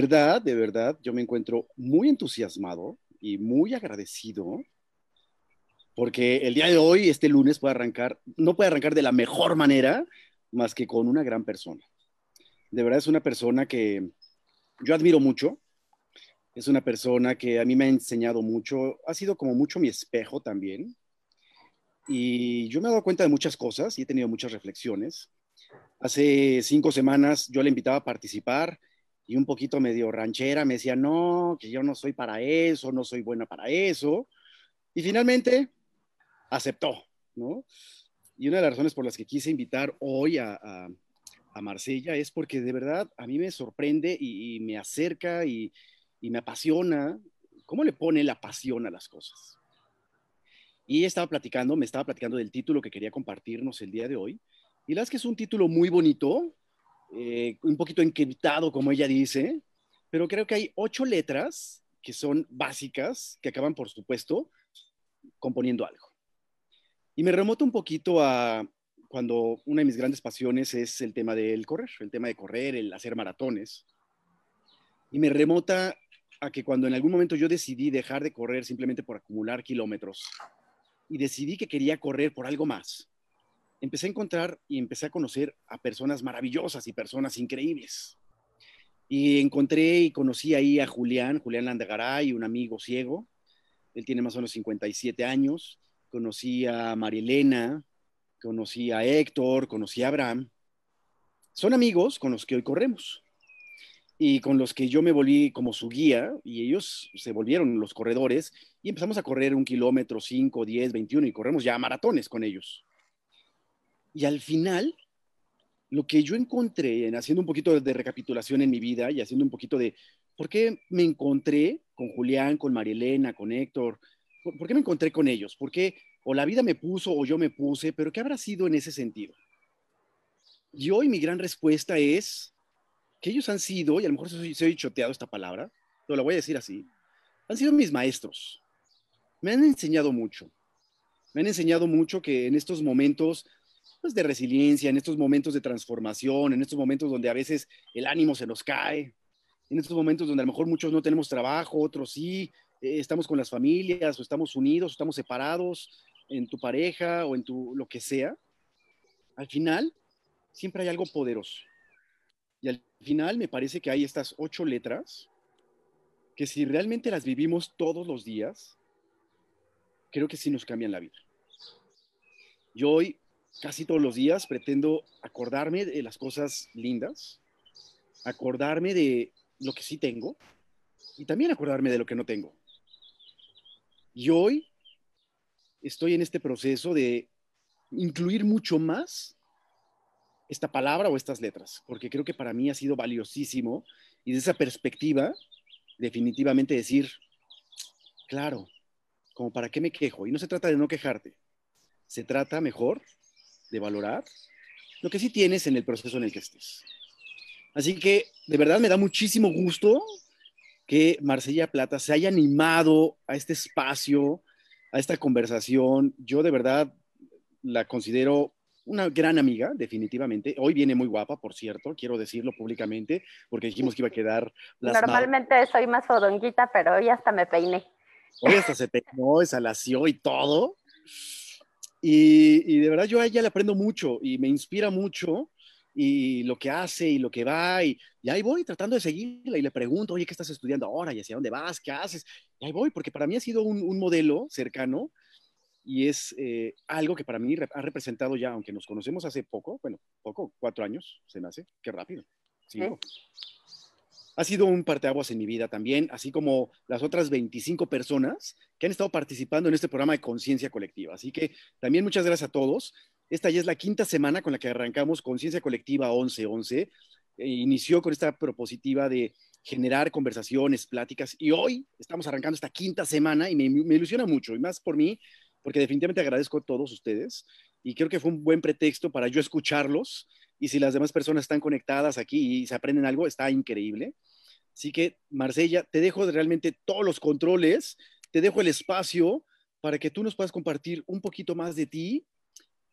verdad, de verdad, yo me encuentro muy entusiasmado y muy agradecido porque el día de hoy, este lunes, puede arrancar, no puede arrancar de la mejor manera más que con una gran persona. De verdad es una persona que yo admiro mucho, es una persona que a mí me ha enseñado mucho, ha sido como mucho mi espejo también. Y yo me he dado cuenta de muchas cosas y he tenido muchas reflexiones. Hace cinco semanas yo le invitaba a participar y un poquito medio ranchera me decía, no, que yo no soy para eso, no soy buena para eso. Y finalmente aceptó, ¿no? Y una de las razones por las que quise invitar hoy a, a, Marsella es porque de verdad a mí me sorprende y, me acerca y, y me apasiona cómo le pone la pasión a las cosas. Y estaba platicando, me estaba platicando del título que quería compartirnos el día de hoy. Y la verdad es que es un título muy bonito, eh, un poquito encriptado, como ella dice, pero creo que hay ocho letras que son básicas, que acaban, por supuesto, componiendo algo. Y me remoto un poquito a cuando una de mis grandes pasiones es el tema del correr, el tema de correr, el hacer maratones. Y me remota a que cuando en algún momento yo decidí dejar de correr simplemente por acumular kilómetros y decidí que quería correr por algo más, empecé a encontrar y empecé a conocer a personas maravillosas y personas increíbles. Y encontré y conocí ahí a Julián, Julián Landegaray, un amigo ciego. Él tiene más o menos 57 años. Conocí a Marilena, conocí a Héctor, conocí a Abraham. Son amigos con los que hoy corremos y con los que yo me volví como su guía y ellos se volvieron los corredores y empezamos a correr un kilómetro, 5, 10, 21 y corremos ya maratones con ellos. Y al final, lo que yo encontré, en haciendo un poquito de recapitulación en mi vida y haciendo un poquito de por qué me encontré con Julián, con Marielena, con Héctor, por, qué me encontré con ellos, por qué o la vida me puso o yo me puse, pero ¿qué habrá sido en ese sentido? Y hoy mi gran respuesta es que ellos han sido, y a lo mejor se, se he choteado esta palabra, pero la voy a decir así, han sido mis maestros. Me han enseñado mucho. Me han enseñado mucho que en estos momentos pues, de resiliencia, en estos momentos de transformación, en estos momentos donde a veces el ánimo se nos cae, en estos momentos donde a lo mejor muchos no tenemos trabajo, otros sí, eh, estamos con las familias o estamos unidos, o estamos separados en tu pareja o en tu lo que sea, al final siempre hay algo poderoso. Y al final me parece que hay estas ocho letras que si realmente las vivimos todos los días, creo que sí nos cambian la vida. Yo hoy, casi todos los días, pretendo acordarme de las cosas lindas, acordarme de lo que sí tengo y también acordarme de lo que no tengo. Y hoy estoy en este proceso de incluir mucho más esta palabra o estas letras, porque creo que para mí ha sido valiosísimo y de esa perspectiva, definitivamente decir, claro, como para qué me quejo. Y no se trata de no quejarte, se trata mejor de valorar lo que sí tienes en el proceso en el que estés. Así que de verdad me da muchísimo gusto que Marcella Plata se haya animado a este espacio, a esta conversación. Yo de verdad la considero una gran amiga, definitivamente. Hoy viene muy guapa, por cierto, quiero decirlo públicamente, porque dijimos que iba a quedar... Normalmente soy más fodonguita, pero hoy hasta me peiné. Hoy hasta se peinó, se alació y todo. Y, y, de verdad yo a ella le aprendo mucho y me inspira mucho y lo que hace y lo que va y, y, ahí voy tratando de seguirla y le pregunto, oye, ¿qué estás estudiando ahora? ¿Y hacia dónde vas? ¿Qué haces? Y ahí voy, porque para mí ha sido un, un modelo cercano y es eh, algo que para mí ha representado ya, aunque nos conocemos hace poco, bueno, poco, cuatro años, se me hace, qué rápido. Cinco. ¿Sí? Ha sido un parteaguas en mi vida también, así como las otras 25 personas que han estado participando en este programa de conciencia colectiva. Así que también muchas gracias a todos. Esta ya es la quinta semana con la que arrancamos Conciencia Colectiva 1111. E inició con esta propositiva de generar conversaciones, pláticas, y hoy estamos arrancando esta quinta semana y me ilusiona mucho, y más por mí, porque definitivamente agradezco a todos ustedes y creo que fue un buen pretexto para yo escucharlos y si las demás personas están conectadas aquí y se aprenden algo, está increíble. Así que, Marcella, te dejo realmente todos los controles, te dejo el espacio para que tú nos puedas compartir un poquito más de ti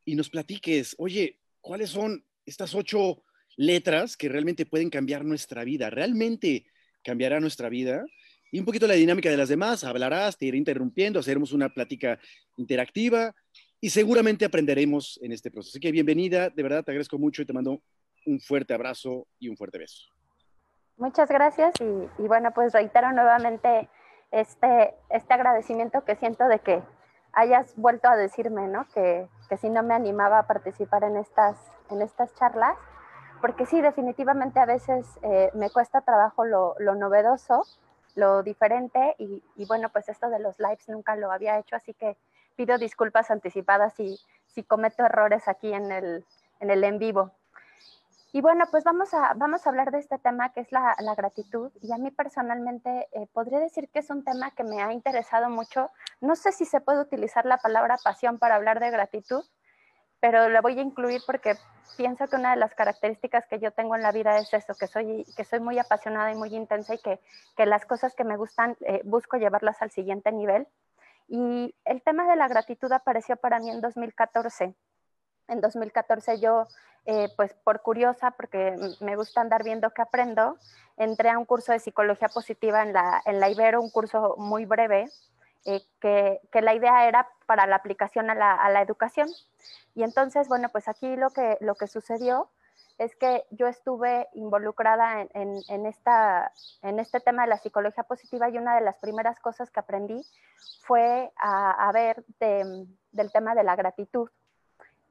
y nos platiques, oye, ¿cuáles son estas ocho letras que realmente pueden cambiar nuestra vida? ¿Realmente cambiará nuestra vida y un poquito la dinámica de las demás. Hablarás, te iré interrumpiendo, haremos una plática interactiva y seguramente aprenderemos en este proceso. Así que bienvenida, de verdad te agradezco mucho y te mando un fuerte abrazo y un fuerte beso. Muchas gracias y, bueno, pues reitero nuevamente este, este agradecimiento que siento de que hayas vuelto a decirme, ¿no? Que, que si no me animaba a participar en estas, en estas charlas, porque sí, definitivamente a veces eh, me cuesta trabajo lo, lo novedoso, lo diferente y, y, bueno, pues esto de los lives nunca lo había hecho, así que pido disculpas anticipadas si, si cometo errores aquí en el en, el en vivo. Y bueno, pues vamos a, vamos a hablar de este tema que es la, la gratitud. Y a mí personalmente eh, podría decir que es un tema que me ha interesado mucho. No sé si se puede utilizar la palabra pasión para hablar de gratitud, pero la voy a incluir porque pienso que una de las características que yo tengo en la vida es eso, que soy, que soy muy apasionada y muy intensa y que, que las cosas que me gustan eh, busco llevarlas al siguiente nivel. Y el tema de la gratitud apareció para mí en 2014. En 2014 yo eh, pues por curiosa, porque me gusta andar viendo qué aprendo, entré a un curso de psicología positiva en la, en la Ibero, un curso muy breve, eh, que, que, la idea era para la aplicación a la, a la, educación. Y entonces, bueno, pues aquí lo que, lo que sucedió es que yo estuve involucrada en, en, esta, en este tema de la psicología positiva y una de las primeras cosas que aprendí fue a, a ver de, del tema de la gratitud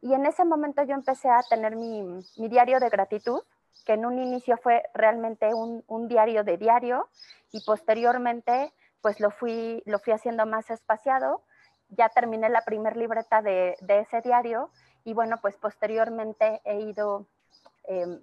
y en ese momento yo empecé a tener mi, mi diario de gratitud, que en un inicio fue realmente un, un, diario de diario y posteriormente pues lo fui, lo fui haciendo más espaciado. Ya terminé la primer libreta de, de ese diario y bueno, pues posteriormente he ido, eh,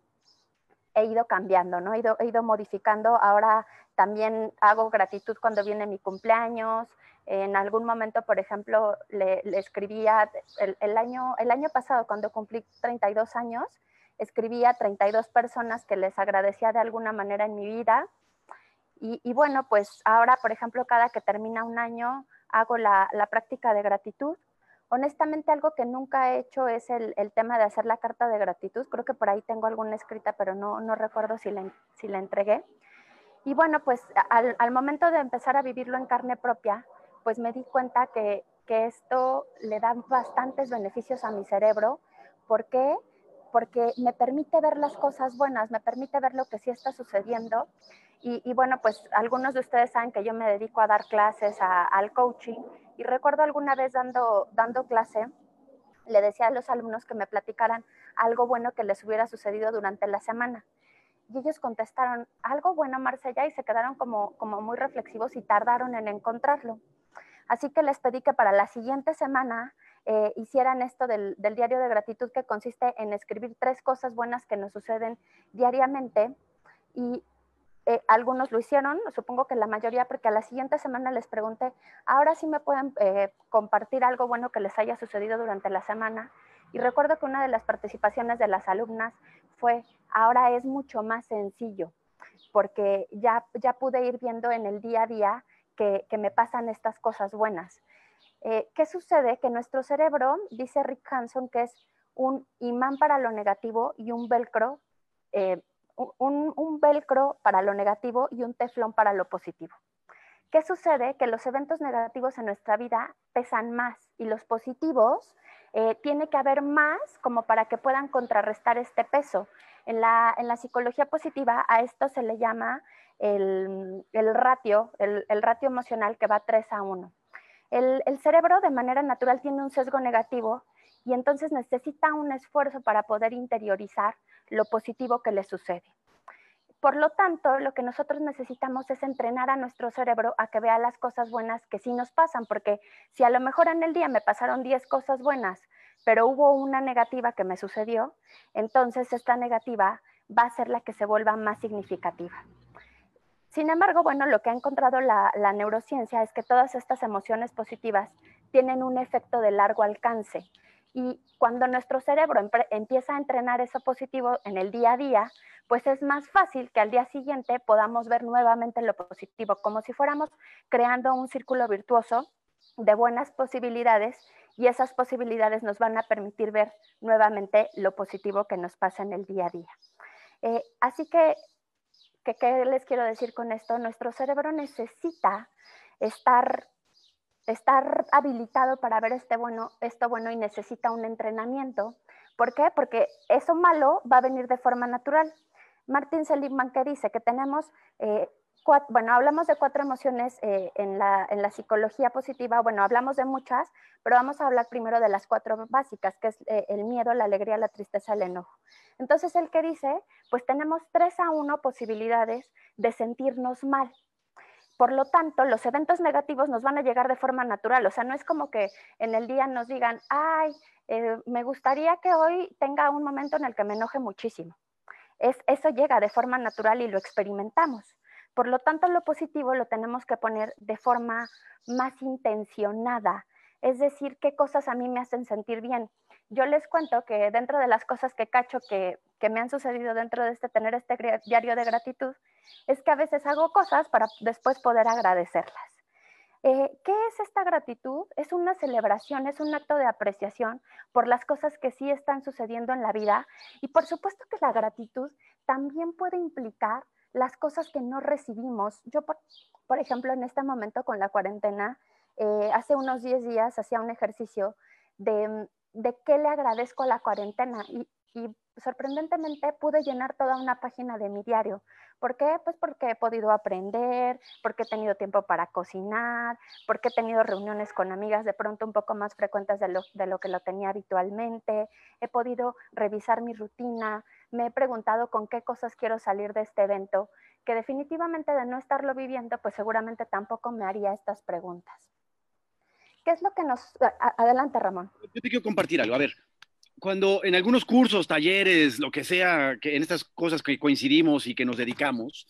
he ido cambiando, ¿no? He ido, ido modificando. Ahora también hago gratitud cuando viene mi cumpleaños, en algún momento, por ejemplo, le, le escribía el, año, el año pasado, cuando cumplí 32 años, escribía a 32 personas que les agradecía de alguna manera en mi vida. Y, bueno, pues ahora, por ejemplo, cada que termina un año, hago la práctica de gratitud. Honestamente, algo que nunca he hecho es el, tema de hacer la carta de gratitud. Creo que por ahí tengo alguna escrita, pero no, no recuerdo si la, si la entregué. Y bueno, pues al, momento de empezar a vivirlo en carne propia, pues me di cuenta que, que esto le da bastantes beneficios a mi cerebro. ¿Por qué? Porque me permite ver las cosas buenas, me permite ver lo que sí está sucediendo. Y, bueno, pues algunos de ustedes saben que yo me dedico a dar clases, al coaching. Y recuerdo alguna vez dando, dando clase, le decía a los alumnos que me platicaran algo bueno que les hubiera sucedido durante la semana. Y ellos contestaron, algo bueno, Marcella, y se quedaron como, como muy reflexivos y tardaron en encontrarlo. Así que les pedí que para la siguiente semana eh, hicieran esto del, del, diario de gratitud que consiste en escribir tres cosas buenas que nos suceden diariamente y eh, algunos lo hicieron, supongo que la mayoría, porque a la siguiente semana les pregunté, ahora sí me pueden eh, compartir algo bueno que les haya sucedido durante la semana. Y recuerdo que una de las participaciones de las alumnas fue, ahora es mucho más sencillo, porque ya, ya pude ir viendo en el día a día que, me pasan estas cosas buenas. Eh, ¿Qué sucede? Que nuestro cerebro, dice Rick Hanson, que es un imán para lo negativo y un velcro, eh, un, un velcro para lo negativo y un teflón para lo positivo. ¿Qué sucede? Que los eventos negativos en nuestra vida pesan más y los positivos eh, tiene que haber más como para que puedan contrarrestar este peso. En la, en la psicología positiva a esto se le llama el, el ratio, el, ratio emocional que va 3 a 1. El, el cerebro de manera natural tiene un sesgo negativo y entonces necesita un esfuerzo para poder interiorizar lo positivo que le sucede. Por lo tanto, lo que nosotros necesitamos es entrenar a nuestro cerebro a que vea las cosas buenas que sí nos pasan, porque si a lo mejor en el día me pasaron 10 cosas buenas, pero hubo una negativa que me sucedió, entonces esta negativa va a ser la que se vuelva más significativa. Sin embargo, bueno, lo que ha encontrado la, la, neurociencia es que todas estas emociones positivas tienen un efecto de largo alcance. Y cuando nuestro cerebro empieza a entrenar eso positivo en el día a día, pues es más fácil que al día siguiente podamos ver nuevamente lo positivo, como si fuéramos creando un círculo virtuoso de buenas posibilidades y esas posibilidades nos van a permitir ver nuevamente lo positivo que nos pasa en el día a día. Eh, así que ¿qué les quiero decir con esto? Nuestro cerebro necesita estar, estar habilitado para ver este bueno, esto bueno y necesita un entrenamiento. ¿Por qué? Porque eso malo va a venir de forma natural. Martin Seligman que dice que tenemos eh, bueno, hablamos de cuatro emociones eh, en, la, psicología positiva, bueno, hablamos de muchas, pero vamos a hablar primero de las cuatro básicas, que es eh, el miedo, la alegría, la tristeza, el enojo. Entonces, el que dice, pues tenemos tres a uno posibilidades de sentirnos mal. Por lo tanto, los eventos negativos nos van a llegar de forma natural, o sea, no es como que en el día nos digan, ay, eh, me gustaría que hoy tenga un momento en el que me enoje muchísimo. Es, eso llega de forma natural y lo experimentamos. Por lo tanto, lo positivo lo tenemos que poner de forma más intencionada, es decir, qué cosas a mí me hacen sentir bien. Yo les cuento que dentro de las cosas que cacho que, me han sucedido dentro de este tener este diario de gratitud, es que a veces hago cosas para después poder agradecerlas. Eh, ¿Qué es esta gratitud? Es una celebración, es un acto de apreciación por las cosas que sí están sucediendo en la vida y por supuesto que la gratitud también puede implicar las cosas que no recibimos. Yo, por, ejemplo, en este momento con la cuarentena, eh, hace unos 10 días hacía un ejercicio de, de qué le agradezco a la cuarentena y, y sorprendentemente pude llenar toda una página de mi diario. ¿Por qué? Pues porque he podido aprender, porque he tenido tiempo para cocinar, porque he tenido reuniones con amigas de pronto un poco más frecuentes de lo, de lo que lo tenía habitualmente, he podido revisar mi rutina, me he preguntado con qué cosas quiero salir de este evento, que definitivamente de no estarlo viviendo, pues seguramente tampoco me haría estas preguntas. ¿Qué es lo que nos... Adelante, Ramón. Yo te quiero compartir algo. A ver, cuando en algunos cursos, talleres, lo que sea, que en estas cosas que coincidimos y que nos dedicamos,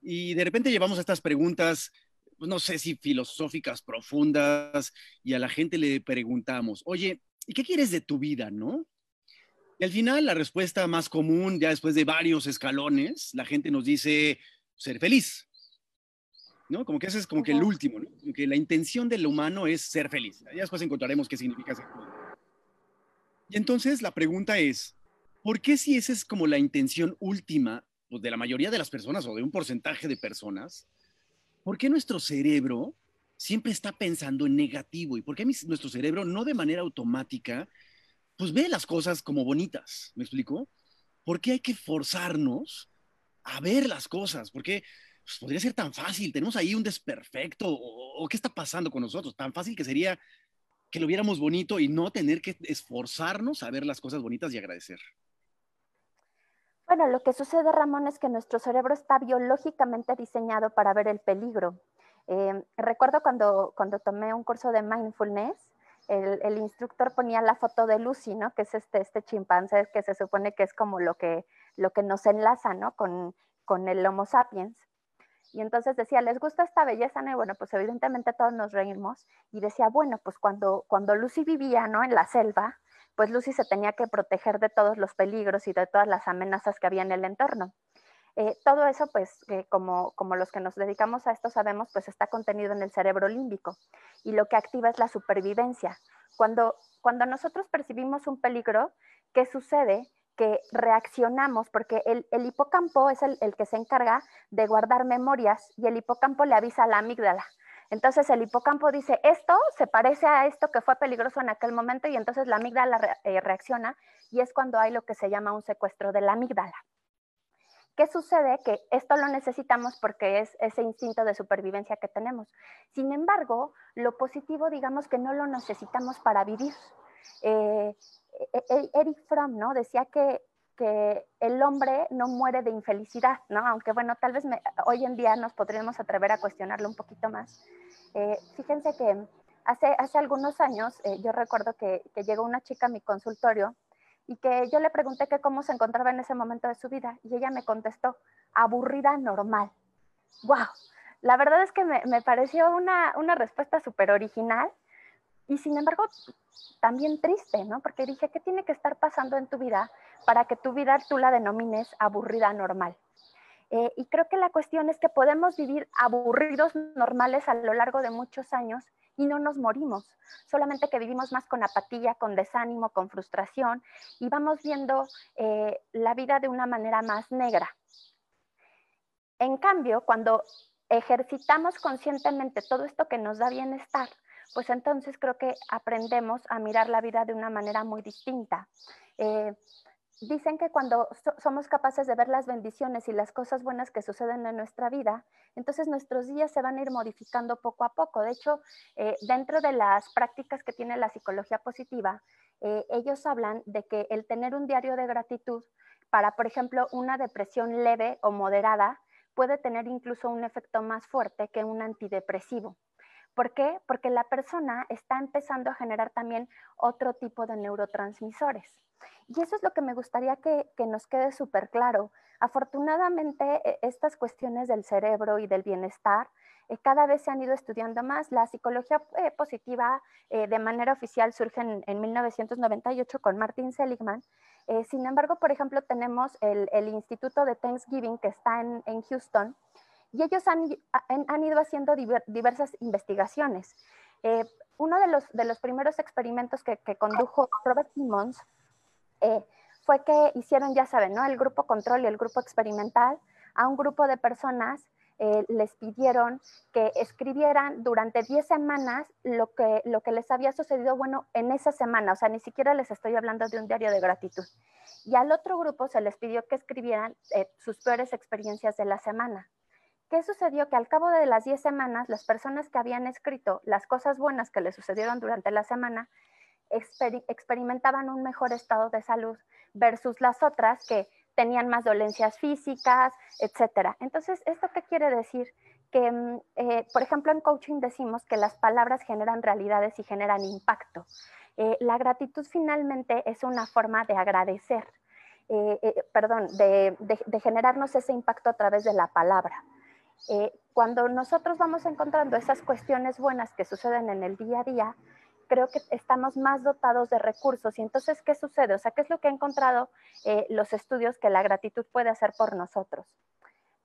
y de repente llevamos estas preguntas, pues, no sé si filosóficas profundas, y a la gente le preguntamos, oye, ¿y qué quieres de tu vida, no? Y al final, la respuesta más común, ya después de varios escalones, la gente nos dice ser feliz. ¿No? Como que ese es como que el último, ¿no? Que la intención del humano es ser feliz. Ya después encontraremos qué significa ser feliz. Y entonces la pregunta es, ¿por qué si esa es como la intención última pues, de la mayoría de las personas o de un porcentaje de personas, ¿por qué nuestro cerebro siempre está pensando en negativo? ¿Y por qué nuestro cerebro no de manera automática, pues ve las cosas como bonitas? ¿Me explico? ¿Por qué hay que forzarnos a ver las cosas? ¿Por qué pues, podría ser tan fácil? Tenemos ahí un desperfecto o, qué está pasando con nosotros? Tan fácil que sería que lo viéramos bonito y no tener que esforzarnos a ver las cosas bonitas y agradecer. Bueno, lo que sucede, Ramón, es que nuestro cerebro está biológicamente diseñado para ver el peligro. Eh, recuerdo cuando, cuando tomé un curso de mindfulness, el, instructor ponía la foto de Lucy, ¿no? Que es este, este chimpancé que se supone que es como lo que, lo que nos enlaza, ¿no? Con, con el Homo sapiens. Y entonces decía, ¿les gusta esta belleza? Y bueno, pues evidentemente todos nos reímos. Y decía, bueno, pues cuando, cuando Lucy vivía ¿no? en la selva, pues Lucy se tenía que proteger de todos los peligros y de todas las amenazas que había en el entorno. Eh, todo eso, pues, como, como los que nos dedicamos a esto sabemos, pues está contenido en el cerebro límbico y lo que activa es la supervivencia. Cuando, cuando nosotros percibimos un peligro, ¿qué sucede? Que reaccionamos, porque el, hipocampo es el, que se encarga de guardar memorias y el hipocampo le avisa a la amígdala. Entonces el hipocampo dice, esto se parece a esto que fue peligroso en aquel momento y entonces la amígdala eh, reacciona y es cuando hay lo que se llama un secuestro de la amígdala. ¿Qué sucede? Que esto lo necesitamos porque es ese instinto de supervivencia que tenemos. Sin embargo, lo positivo, digamos que no lo necesitamos para vivir. Eh, Eric Fromm, ¿no? Decía que, que, el hombre no muere de infelicidad, ¿no? Aunque bueno, tal vez hoy en día nos podríamos atrever a cuestionarlo un poquito más. Eh, fíjense que hace, hace algunos años eh, yo recuerdo que, que, llegó una chica a mi consultorio y que yo le pregunté que cómo se encontraba en ese momento de su vida y ella me contestó, aburrida normal. ¡Wow! La verdad es que me, me pareció una, una respuesta súper original y sin embargo, también triste, ¿no? Porque dije, ¿qué tiene que estar pasando en tu vida para que tu vida tú la denomines aburrida normal? Eh, y creo que la cuestión es que podemos vivir aburridos normales a lo largo de muchos años y no nos morimos, solamente que vivimos más con apatía, con desánimo, con frustración y vamos viendo eh, la vida de una manera más negra. En cambio, cuando ejercitamos conscientemente todo esto que nos da bienestar, pues entonces creo que aprendemos a mirar la vida de una manera muy distinta. Eh, dicen que cuando somos capaces de ver las bendiciones y las cosas buenas que suceden en nuestra vida, entonces nuestros días se van a ir modificando poco a poco. De hecho, eh, dentro de las prácticas que tiene la psicología positiva, eh, ellos hablan de que el tener un diario de gratitud para, por ejemplo, una depresión leve o moderada, puede tener incluso un efecto más fuerte que un antidepresivo. ¿Por qué? Porque la persona está empezando a generar también otro tipo de neurotransmisores. Y eso es lo que me gustaría que, nos quede súper claro. Afortunadamente, e, estas cuestiones del cerebro y del bienestar eh, cada vez se han ido estudiando más. La psicología eh, positiva eh, de manera oficial surge en, en 1998 con Martin Seligman sin embargo, por ejemplo, tenemos el, Instituto de Thanksgiving que está en, Houston y ellos han, ido haciendo diversas investigaciones. Eh, uno de los, primeros experimentos que, condujo Robert Simmons eh, fue que hicieron, ya saben, ¿no? el grupo control y el grupo experimental a un grupo de personas eh, les pidieron que escribieran durante 10 semanas lo que, lo que les había sucedido, bueno, en esa semana, o sea, ni siquiera les estoy hablando de un diario de gratitud. Y al otro grupo se les pidió que escribieran sus peores experiencias de la semana. ¿Qué sucedió? Que al cabo de las 10 semanas, las personas que habían escrito las cosas buenas que les sucedieron durante la semana experimentaban un mejor estado de salud versus las otras que tenían más dolencias físicas, etcétera. Entonces, ¿esto qué quiere decir? Que, mm, eh, por ejemplo, en coaching decimos que las palabras generan realidades y generan impacto. Eh, la gratitud finalmente es una forma de agradecer, eh, perdón, de, de, generarnos ese impacto a través de la palabra. Cuando nosotros vamos encontrando esas cuestiones buenas que suceden en el día a día, creo que estamos más dotados de recursos. Y entonces, ¿qué sucede? O sea, ¿qué es lo que han encontrado eh, los estudios que la gratitud puede hacer por nosotros?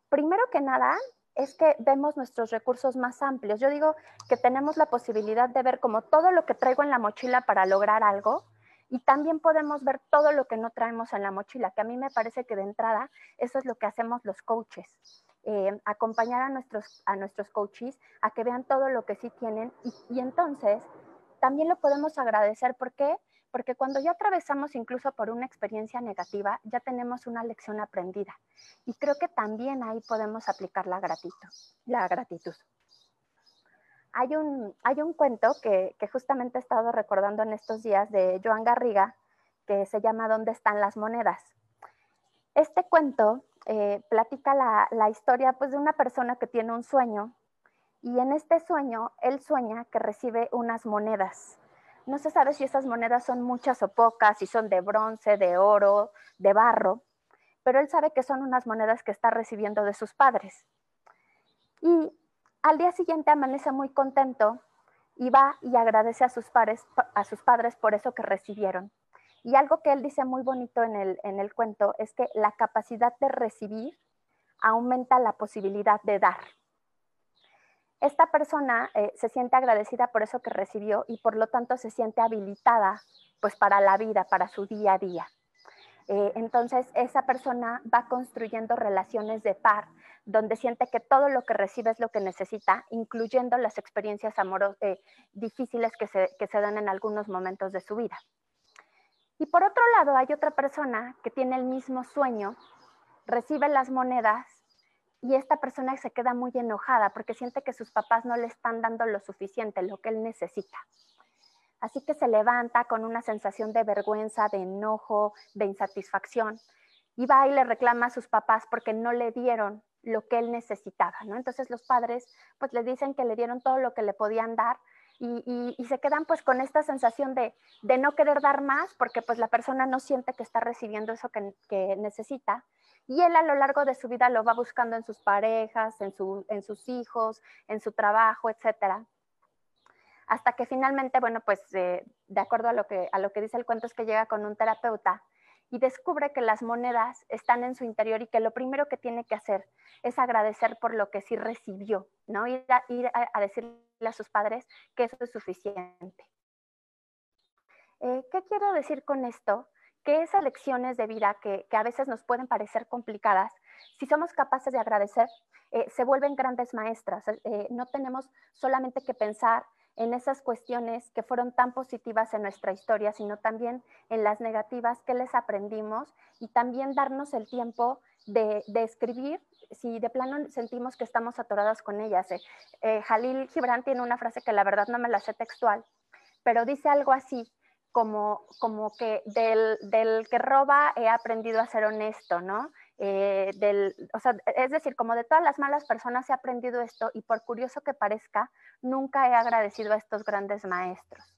Primero que nada, es que vemos nuestros recursos más amplios. Yo digo que tenemos la posibilidad de ver como todo lo que traigo en la mochila para lograr algo y también podemos ver todo lo que no traemos en la mochila, que a mí me parece que de entrada eso es lo que hacemos los coaches. Eh, acompañar a nuestros, a nuestros coaches a que vean todo lo que sí tienen y, entonces también lo podemos agradecer. ¿Por qué? Porque cuando ya atravesamos incluso por una experiencia negativa, ya tenemos una lección aprendida. Y creo que también ahí podemos aplicar la gratitud. La gratitud. Hay un, hay un cuento que, justamente he estado recordando en estos días de Joan Garriga, que se llama ¿Dónde están las monedas? Este cuento eh, platica la, historia pues, de una persona que tiene un sueño y en este sueño, él sueña que recibe unas monedas. No se sabe si esas monedas son muchas o pocas, si son de bronce, de oro, de barro, pero él sabe que son unas monedas que está recibiendo de sus padres. Y al día siguiente amanece muy contento y va y agradece a sus padres por eso que recibieron. Y algo que él dice muy bonito en el, en el cuento es que la capacidad de recibir aumenta la posibilidad de dar esta persona eh, se siente agradecida por eso que recibió y por lo tanto se siente habilitada pues para la vida, para su día a día. Eh, entonces esa persona va construyendo relaciones de par donde siente que todo lo que recibe es lo que necesita, incluyendo las experiencias amorosas eh, difíciles que se, que se dan en algunos momentos de su vida. Y por otro lado, hay otra persona que tiene el mismo sueño, recibe las monedas y esta persona se queda muy enojada porque siente que sus papás no le están dando lo suficiente, lo que él necesita. Así que se levanta con una sensación de vergüenza, de enojo, de insatisfacción y va y le reclama a sus papás porque no le dieron lo que él necesitaba, ¿no? Entonces los padres pues le dicen que le dieron todo lo que le podían dar y, se quedan pues con esta sensación de, no querer dar más porque pues la persona no siente que está recibiendo eso que, necesita y él a lo largo de su vida lo va buscando en sus parejas, en, sus hijos, en su trabajo, etcétera. Hasta que finalmente, bueno, pues eh, de acuerdo a lo, que, a lo que dice el cuento es que llega con un terapeuta y descubre que las monedas están en su interior y que lo primero que tiene que hacer es agradecer por lo que sí recibió, ¿no? Ir a, ir a, decirle a sus padres que eso es suficiente. Eh, ¿Qué quiero decir con esto? que esas lecciones de vida que, a veces nos pueden parecer complicadas, si somos capaces de agradecer, eh, se vuelven grandes maestras. Eh, no tenemos solamente que pensar en esas cuestiones que fueron tan positivas en nuestra historia, sino también en las negativas que les aprendimos y también darnos el tiempo de, escribir si de plano sentimos que estamos atoradas con ellas. Eh, Jalil Gibran tiene una frase que la verdad no me la sé textual, pero dice algo así, como, como que del, del, que roba he aprendido a ser honesto, ¿no? Eh, del, o sea, es decir, como de todas las malas personas he aprendido esto y por curioso que parezca, nunca he agradecido a estos grandes maestros.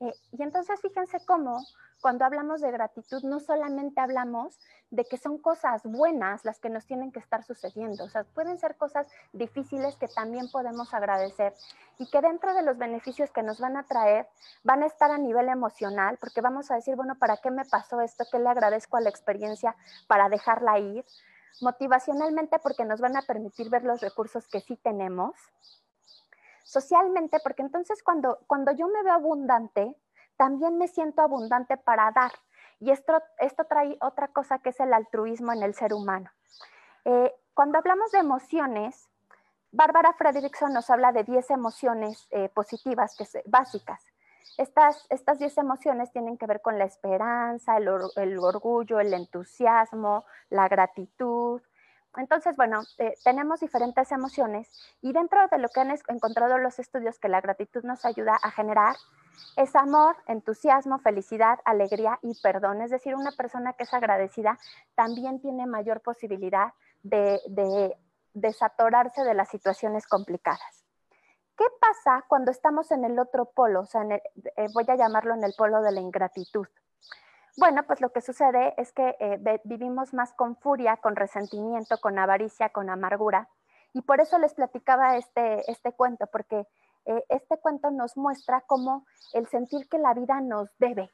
Eh, y entonces fíjense cómo cuando hablamos de gratitud no solamente hablamos de que son cosas buenas las que nos tienen que estar sucediendo, o sea, pueden ser cosas difíciles que también podemos agradecer y que dentro de los beneficios que nos van a traer van a estar a nivel emocional, porque vamos a decir, bueno, ¿para qué me pasó esto? ¿Qué le agradezco a la experiencia para dejarla ir? Motivacionalmente porque nos van a permitir ver los recursos que sí tenemos. Socialmente porque entonces cuando, cuando yo me veo abundante, también me siento abundante para dar. Y esto, esto trae otra cosa que es el altruismo en el ser humano. Eh, cuando hablamos de emociones, Bárbara Fredrickson nos habla de 10 emociones eh, positivas, que básicas. Estas, estas 10 emociones tienen que ver con la esperanza, el, el orgullo, el entusiasmo, la gratitud, entonces, bueno, eh, tenemos diferentes emociones y dentro de lo que han encontrado los estudios que la gratitud nos ayuda a generar es amor, entusiasmo, felicidad, alegría y perdón. Es decir, una persona que es agradecida también tiene mayor posibilidad de, desatorarse de las situaciones complicadas. ¿Qué pasa cuando estamos en el otro polo? O sea, eh, voy a llamarlo en el polo de la ingratitud. Bueno, pues lo que sucede es que eh, vivimos más con furia, con resentimiento, con avaricia, con amargura. Y por eso les platicaba este, este cuento, porque eh, este cuento nos muestra cómo el sentir que la vida nos debe,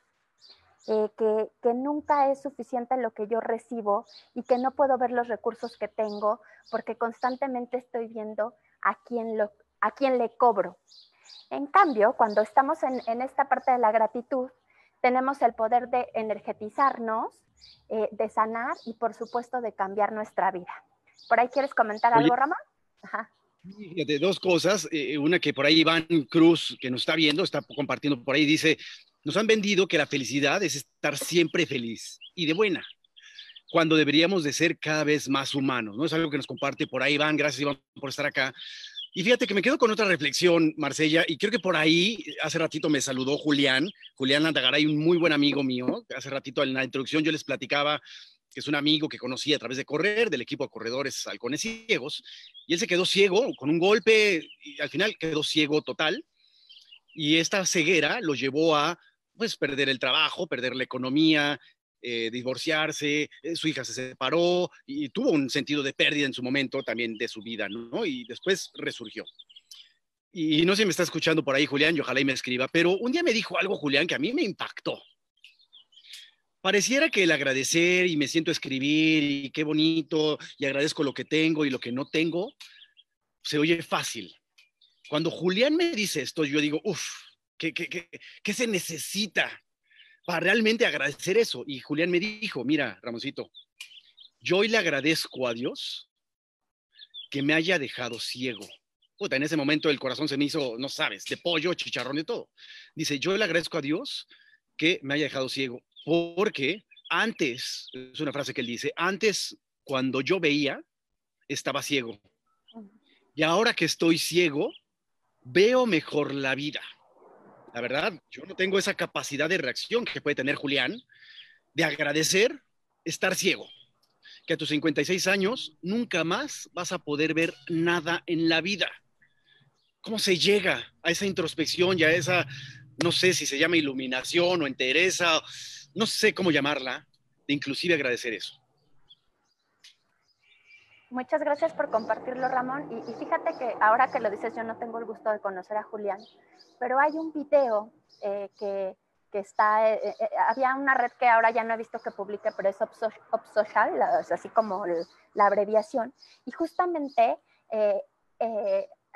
eh, que, que, nunca es suficiente lo que yo recibo y que no puedo ver los recursos que tengo porque constantemente estoy viendo a quién, lo, a quién le cobro. En cambio, cuando estamos en, en esta parte de la gratitud, tenemos el poder de energetizarnos, eh, de sanar y por supuesto de cambiar nuestra vida. ¿Por ahí quieres comentar algo, Ramón? Ajá. Fíjate, dos cosas. Eh, una que por ahí Iván Cruz, que nos está viendo, está compartiendo por ahí, dice, nos han vendido que la felicidad es estar siempre feliz y de buena, cuando deberíamos de ser cada vez más humanos, ¿no? Es algo que nos comparte por ahí Iván, gracias Iván por estar acá. Y fíjate que me quedo con otra reflexión, Marcella, y creo que por ahí hace ratito me saludó Julián, Julián Landagaray, un muy buen amigo mío. Hace ratito en la introducción yo les platicaba que es un amigo que conocí a través de correr, del equipo de corredores halcones ciegos, y él se quedó ciego con un golpe, y al final quedó ciego total, y esta ceguera lo llevó a pues perder el trabajo, perder la economía, eh, divorciarse, eh, su hija se separó y tuvo un sentido de pérdida en su momento también de su vida, ¿no? Y después resurgió. Y no sé si me está escuchando por ahí, Julián, y ojalá y me escriba, pero un día me dijo algo, Julián, que a mí me impactó. Pareciera que el agradecer y me siento escribir y qué bonito y agradezco lo que tengo y lo que no tengo, se oye fácil. Cuando Julián me dice esto, yo digo, uff, ¿qué, qué, qué, ¿qué se necesita para realmente agradecer eso. Y Julián me dijo, mira, Ramoncito, yo hoy le agradezco a Dios que me haya dejado ciego. Puta, en ese momento el corazón se me hizo, no sabes, de pollo, chicharrón y todo. Dice, yo le agradezco a Dios que me haya dejado ciego, porque antes, es una frase que él dice, antes cuando yo veía, estaba ciego. Y ahora que estoy ciego, veo mejor la vida. La verdad, yo no tengo esa capacidad de reacción que puede tener Julián de agradecer estar ciego. Que a tus 56 años nunca más vas a poder ver nada en la vida. ¿Cómo se llega a esa introspección y a esa, no sé si se llama iluminación o entereza, no sé cómo llamarla, de inclusive agradecer eso? Muchas gracias por compartirlo, Ramón. Y, fíjate que ahora que lo dices, yo no tengo el gusto de conocer a Julián, pero hay un video eh, que, que, está, eh, eh, había una red que ahora ya no he visto que publique, pero es Opsocial, así como la abreviación, y justamente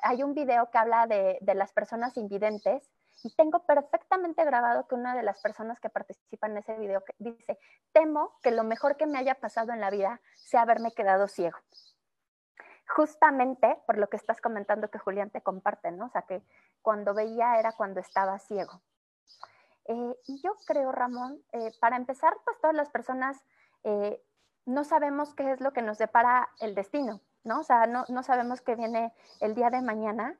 hay un video que habla de, de, las personas invidentes Y tengo perfectamente grabado que una de las personas que participan en ese video dice, temo que lo mejor que me haya pasado en la vida sea haberme quedado ciego. Justamente por lo que estás comentando que Julián te comparte, ¿no? O sea, que cuando veía era cuando estaba ciego. Eh, y yo creo, Ramón, eh, para empezar, pues todas las personas eh, no sabemos qué es lo que nos depara el destino, ¿no? O sea, no, no sabemos qué viene el día de mañana.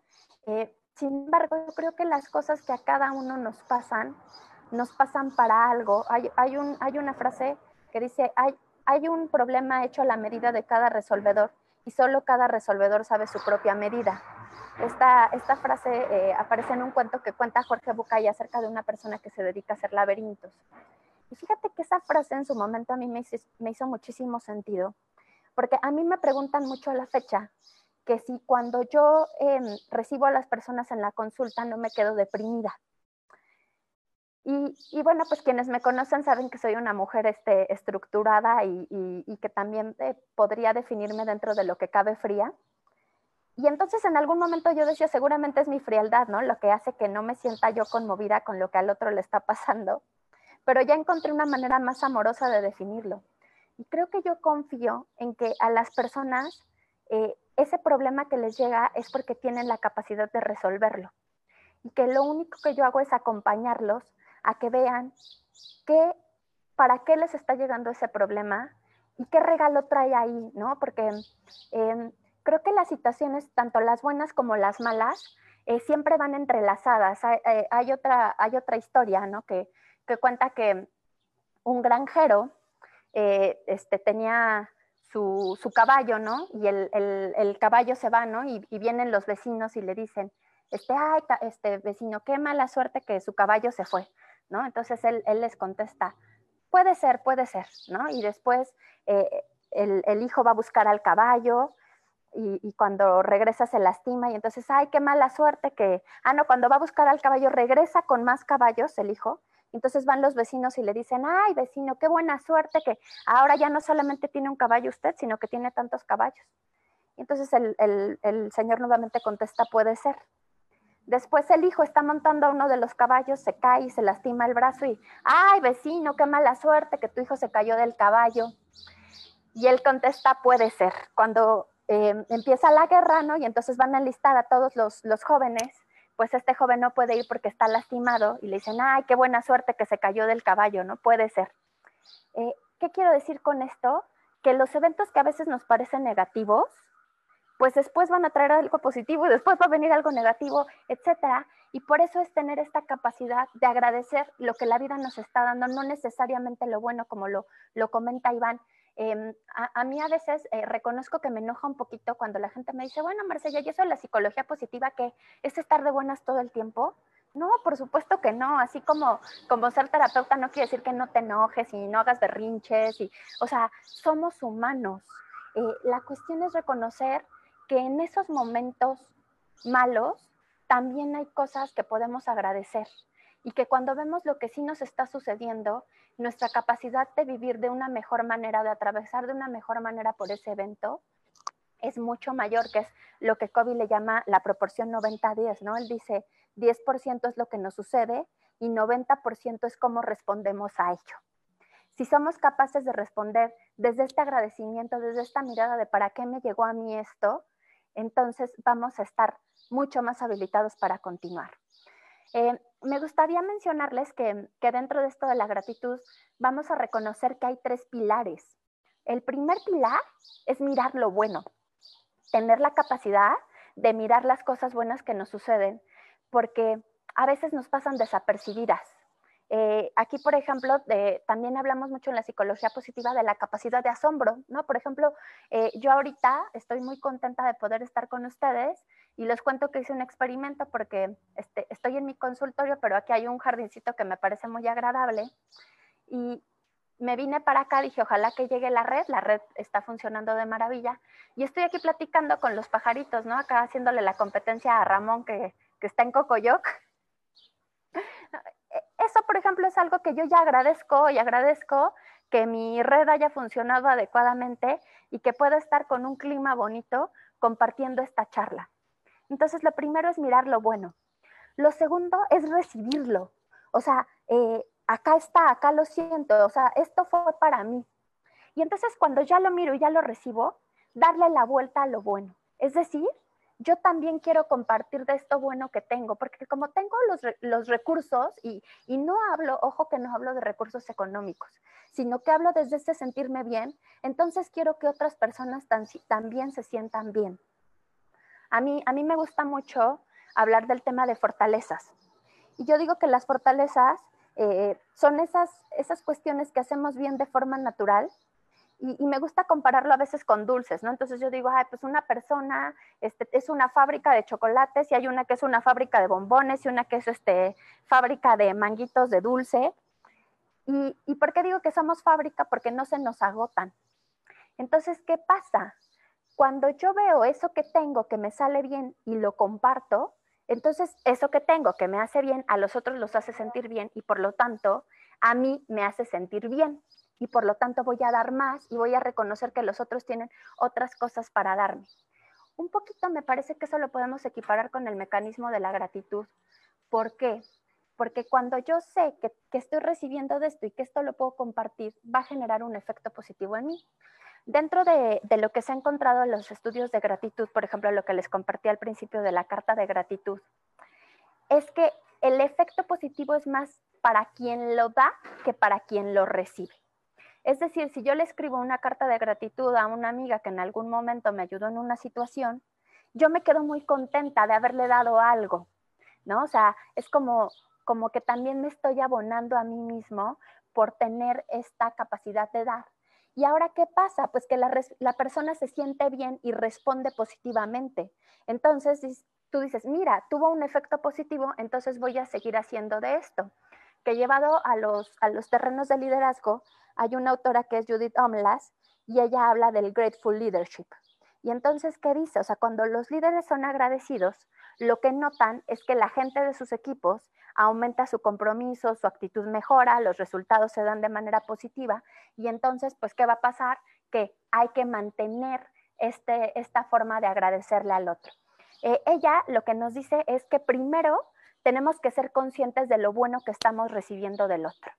Sin embargo, yo creo que las cosas que a cada uno nos pasan, nos pasan para algo. Hay, hay, un, hay una frase que dice, hay, hay un problema hecho a la medida de cada resolvedor y solo cada resolvedor sabe su propia medida. Esta, esta frase eh, aparece en un cuento que cuenta Jorge Bucay acerca de una persona que se dedica a hacer laberintos. Y fíjate que esa frase en su momento a mí me hizo, me hizo muchísimo sentido, porque a mí me preguntan mucho la fecha que si cuando yo em, recibo a las personas en la consulta no me quedo deprimida. Y, y, bueno, pues quienes me conocen saben que soy una mujer este, estructurada y, y, que también eh, podría definirme dentro de lo que cabe fría. Y entonces en algún momento yo decía, seguramente es mi frialdad, ¿no? Lo que hace que no me sienta yo conmovida con lo que al otro le está pasando. Pero ya encontré una manera más amorosa de definirlo. Y creo que yo confío en que a las personas eh, ese problema que les llega es porque tienen la capacidad de resolverlo. Y que lo único que yo hago es acompañarlos a que vean qué, para qué les está llegando ese problema y qué regalo trae ahí, ¿no? Porque eh, creo que las situaciones, tanto las buenas como las malas, eh, siempre van entrelazadas. Eh, hay, otra, hay otra historia, ¿no? Que, que cuenta que un granjero eh, este, tenía su, su, caballo, ¿no? Y el, el, el, caballo se va, ¿no? Y, y, vienen los vecinos y le dicen, este, ay, este vecino, qué mala suerte que su caballo se fue, ¿no? Entonces él, él les contesta, puede ser, puede ser, ¿no? Y después el, el, hijo va a buscar al caballo, y, cuando regresa se lastima y entonces, ay, qué mala suerte que, ah, no, cuando va a buscar al caballo regresa con más caballos el hijo. Entonces van los vecinos y le dicen, ay, vecino, qué buena suerte que ahora ya no solamente tiene un caballo usted, sino que tiene tantos caballos. Y entonces el, señor nuevamente contesta, puede ser. Después el hijo está montando uno de los caballos, se cae y se lastima el brazo y, ay, vecino, qué mala suerte que tu hijo se cayó del caballo. Y él contesta, puede ser. Cuando Em, empieza la guerra, ¿no? Y entonces van a enlistar a todos los, jóvenes, pues este joven no puede ir porque está lastimado y le dicen, ay, qué buena suerte que se cayó del caballo, ¿no? Puede ser. Eh, ¿Qué quiero decir con esto? Que los eventos que a veces nos parecen negativos, pues después van a traer algo positivo y después va a venir algo negativo, etcétera. Y por eso es tener esta capacidad de agradecer lo que la vida nos está dando, no necesariamente lo bueno, como lo, lo comenta Iván, Em, a, mí a veces eh, reconozco que me enoja un poquito cuando la gente me dice, bueno, Marcella, ¿y eso es la psicología positiva que es estar de buenas todo el tiempo? No, por supuesto que no. Así como, como ser terapeuta no quiere decir que no te enojes y no hagas berrinches. Y, o sea, somos humanos. Eh, la cuestión es reconocer que en esos momentos malos también hay cosas que podemos agradecer y que cuando vemos lo que sí nos está sucediendo, nuestra capacidad de vivir de una mejor manera, de atravesar de una mejor manera por ese evento, es mucho mayor, que es lo que Kobe le llama la proporción 90-10, ¿no? Él dice, 10% es lo que nos sucede y 90% es cómo respondemos a ello. Si somos capaces de responder desde este agradecimiento, desde esta mirada de para qué me llegó a mí esto, entonces vamos a estar mucho más habilitados para continuar. Eh, me gustaría mencionarles que, dentro de esto de la gratitud vamos a reconocer que hay tres pilares. El primer pilar es mirar lo bueno, tener la capacidad de mirar las cosas buenas que nos suceden, porque a veces nos pasan desapercibidas. Eh, aquí, por ejemplo, también hablamos mucho en la psicología positiva de la capacidad de asombro, ¿no? Por ejemplo, eh, yo ahorita estoy muy contenta de poder estar con ustedes y les cuento que hice un experimento porque este, estoy en mi consultorio, pero aquí hay un jardincito que me parece muy agradable. Y me vine para acá, dije, ojalá que llegue la red, la red está funcionando de maravilla. Y estoy aquí platicando con los pajaritos, ¿no? Acá haciéndole la competencia a Ramón que, que está en Cocoyoc. Eso, por ejemplo, es algo que yo ya agradezco y agradezco que mi red haya funcionado adecuadamente y que pueda estar con un clima bonito compartiendo esta charla. Entonces, lo primero es mirar lo bueno. Lo segundo es recibirlo. O sea, eh, acá está, acá lo siento, o sea, esto fue para mí. Y entonces cuando ya lo miro y ya lo recibo, darle la vuelta a lo bueno. Es decir, yo también quiero compartir de esto bueno que tengo, porque como tengo los, recursos, y, no hablo, ojo que no hablo de recursos económicos, sino que hablo desde ese sentirme bien, entonces quiero que otras personas también se sientan bien. A mí, a mí me gusta mucho hablar del tema de fortalezas. Y yo digo que las fortalezas eh, son esas, esas cuestiones que hacemos bien de forma natural, y, me gusta compararlo a veces con dulces, ¿no? Entonces yo digo, ay, pues una persona este, es una fábrica de chocolates y hay una que es una fábrica de bombones y una que es este, fábrica de manguitos de dulce. ¿Y, ¿Y por qué digo que somos fábrica? Porque no se nos agotan. Entonces, ¿qué pasa? Cuando yo veo eso que tengo que me sale bien y lo comparto, entonces eso que tengo que me hace bien, a los otros los hace sentir bien y por lo tanto a mí me hace sentir bien y por lo tanto voy a dar más y voy a reconocer que los otros tienen otras cosas para darme. Un poquito me parece que eso lo podemos equiparar con el mecanismo de la gratitud. ¿Por qué? Porque cuando yo sé que, estoy recibiendo de esto y que esto lo puedo compartir, va a generar un efecto positivo en mí. Dentro de, de, lo que se ha encontrado en los estudios de gratitud, por ejemplo, lo que les compartí al principio de la carta de gratitud, es que el efecto positivo es más para quien lo da que para quien lo recibe. Es decir, si yo le escribo una carta de gratitud a una amiga que en algún momento me ayudó en una situación, yo me quedo muy contenta de haberle dado algo, ¿no? O sea, es como, como que también me estoy abonando a mí mismo por tener esta capacidad de dar. Y ahora, ¿qué pasa? Pues que la, la persona se siente bien y responde positivamente. Entonces, tú dices, mira, tuvo un efecto positivo, entonces voy a seguir haciendo de esto. Que llevado a los, a los terrenos de liderazgo, hay una autora que es Judith Omlas y ella habla del grateful leadership. Y entonces, ¿qué dice? O sea, cuando los líderes son agradecidos, lo que notan es que la gente de sus equipos aumenta su compromiso, su actitud mejora, los resultados se dan de manera positiva y entonces, pues, ¿qué va a pasar? Que hay que mantener este, esta forma de agradecerle al otro. Eh, ella lo que nos dice es que primero tenemos que ser conscientes de lo bueno que estamos recibiendo del otro.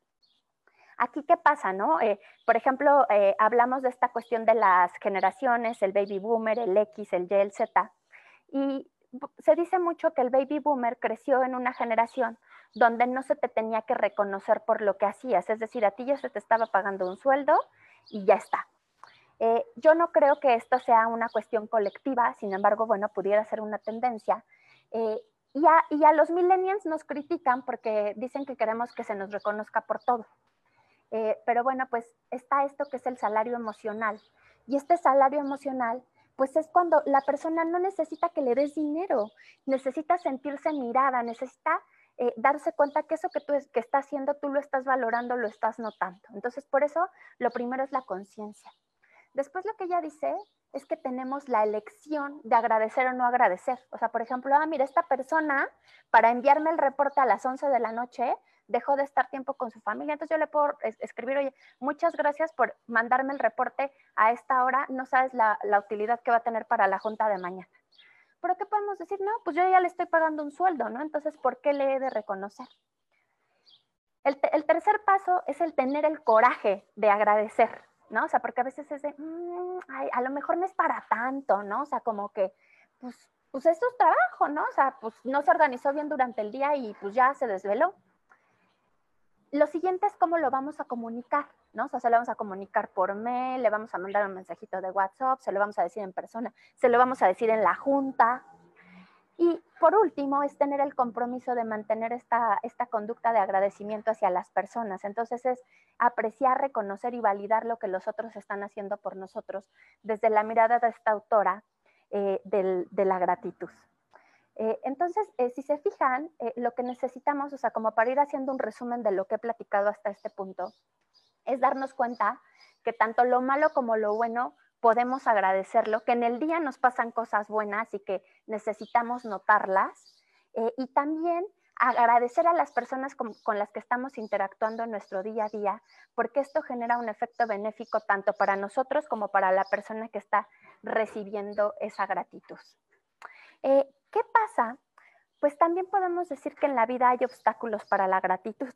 Aquí, ¿qué pasa, no? Eh, por ejemplo, eh, hablamos de esta cuestión de las generaciones, el baby boomer, el X, el Y, el Z, y se dice mucho que el baby boomer creció en una generación donde no se te tenía que reconocer por lo que hacías, es decir, a ti ya se te estaba pagando un sueldo y ya está. Eh, yo no creo que esto sea una cuestión colectiva, sin embargo, bueno, pudiera ser una tendencia. Y, a, los millennials nos critican porque dicen que queremos que se nos reconozca por todo. Eh, pero bueno, pues está esto que es el salario emocional. Y este salario emocional, pues es cuando la persona no necesita que le des dinero, necesita sentirse mirada, necesita eh, darse cuenta que eso que tú que está haciendo, tú lo estás valorando, lo estás notando. Entonces, por eso, lo primero es la conciencia. Después lo que ella dice es que tenemos la elección de agradecer o no agradecer. O sea, por ejemplo, ah, mira, esta persona para enviarme el reporte a las 11 de la noche dejó de estar tiempo con su familia. Entonces yo le puedo escribir, oye, muchas gracias por mandarme el reporte a esta hora, no sabes la, utilidad que va a tener para la junta de mañana. Pero ¿qué podemos decir? No, pues yo ya le estoy pagando un sueldo, ¿no? Entonces, ¿por qué le he de reconocer? El, tercer paso es el tener el coraje de agradecer, ¿no? O sea, porque a veces es de, mm, ay, a lo mejor no es para tanto, ¿no? O sea, como que, pues, pues esto es trabajo, ¿no? O sea, pues no se organizó bien durante el día y pues ya se desveló. Lo siguiente es cómo lo vamos a comunicar, ¿no? O sea, se lo vamos a comunicar por mail, le vamos a mandar un mensajito de WhatsApp, se lo vamos a decir en persona, se lo vamos a decir en la junta. Y por último, es tener el compromiso de mantener esta, esta conducta de agradecimiento hacia las personas. Entonces es apreciar, reconocer y validar lo que los otros están haciendo por nosotros desde la mirada de esta autora eh, de la gratitud. Eh, entonces, eh, si se fijan, eh, lo que necesitamos, o sea, como para ir haciendo un resumen de lo que he platicado hasta este punto, es darnos cuenta que tanto lo malo como lo bueno podemos agradecerlo, que en el día nos pasan cosas buenas y que necesitamos notarlas, y también agradecer a las personas con, las que estamos interactuando en nuestro día a día, porque esto genera un efecto benéfico tanto para nosotros como para la persona que está recibiendo esa gratitud. ¿Qué pasa? pues también podemos decir que en la vida hay obstáculos para la gratitud,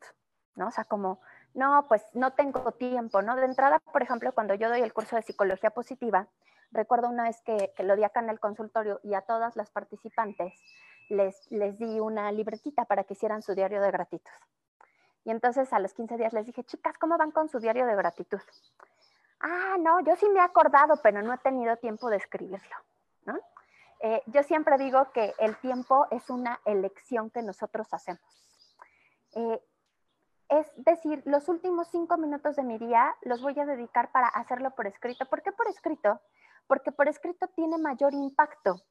¿no? O sea, como, no, pues no tengo tiempo, ¿no? De entrada, por ejemplo, cuando yo doy el curso de psicología positiva, recuerdo una vez que, lo di acá en el consultorio y a todas las participantes les, les di una libretita para que hicieran su diario de gratitud. Y entonces a los 15 días les dije, chicas, ¿cómo van con su diario de gratitud? Ah, no, yo sí me he acordado, pero no he tenido tiempo de escribirlo, ¿no? Eh, yo siempre digo que el tiempo es una elección que nosotros hacemos. Eh, es decir, los últimos cinco minutos de mi día los voy a dedicar para hacerlo por escrito. ¿Por qué por escrito? Porque por escrito tiene mayor impacto,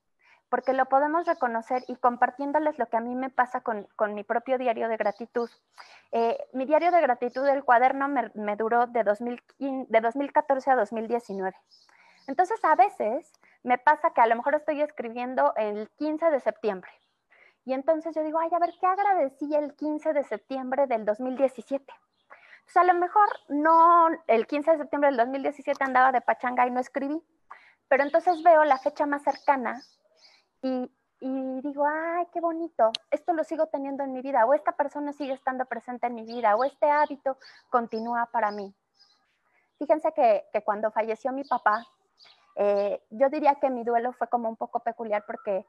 porque lo podemos reconocer y compartiéndoles lo que a mí me pasa con, mi propio diario de gratitud. Eh, mi diario de gratitud, el cuaderno me, me duró de, 2015, de 2014 a 2019. Entonces, a veces me pasa que a lo mejor estoy escribiendo el 15 de septiembre. Y entonces yo digo, ay, a ver, ¿qué agradecí el 15 de septiembre del 2017? Entonces, a lo mejor no, el 15 de septiembre del 2017 andaba de pachanga y no escribí, pero entonces veo la fecha más cercana y, digo, ay, qué bonito, esto lo sigo teniendo en mi vida, o esta persona sigue estando presente en mi vida, o este hábito continúa para mí. Fíjense que, que cuando falleció mi papá, eh, yo diría que mi duelo fue como un poco peculiar porque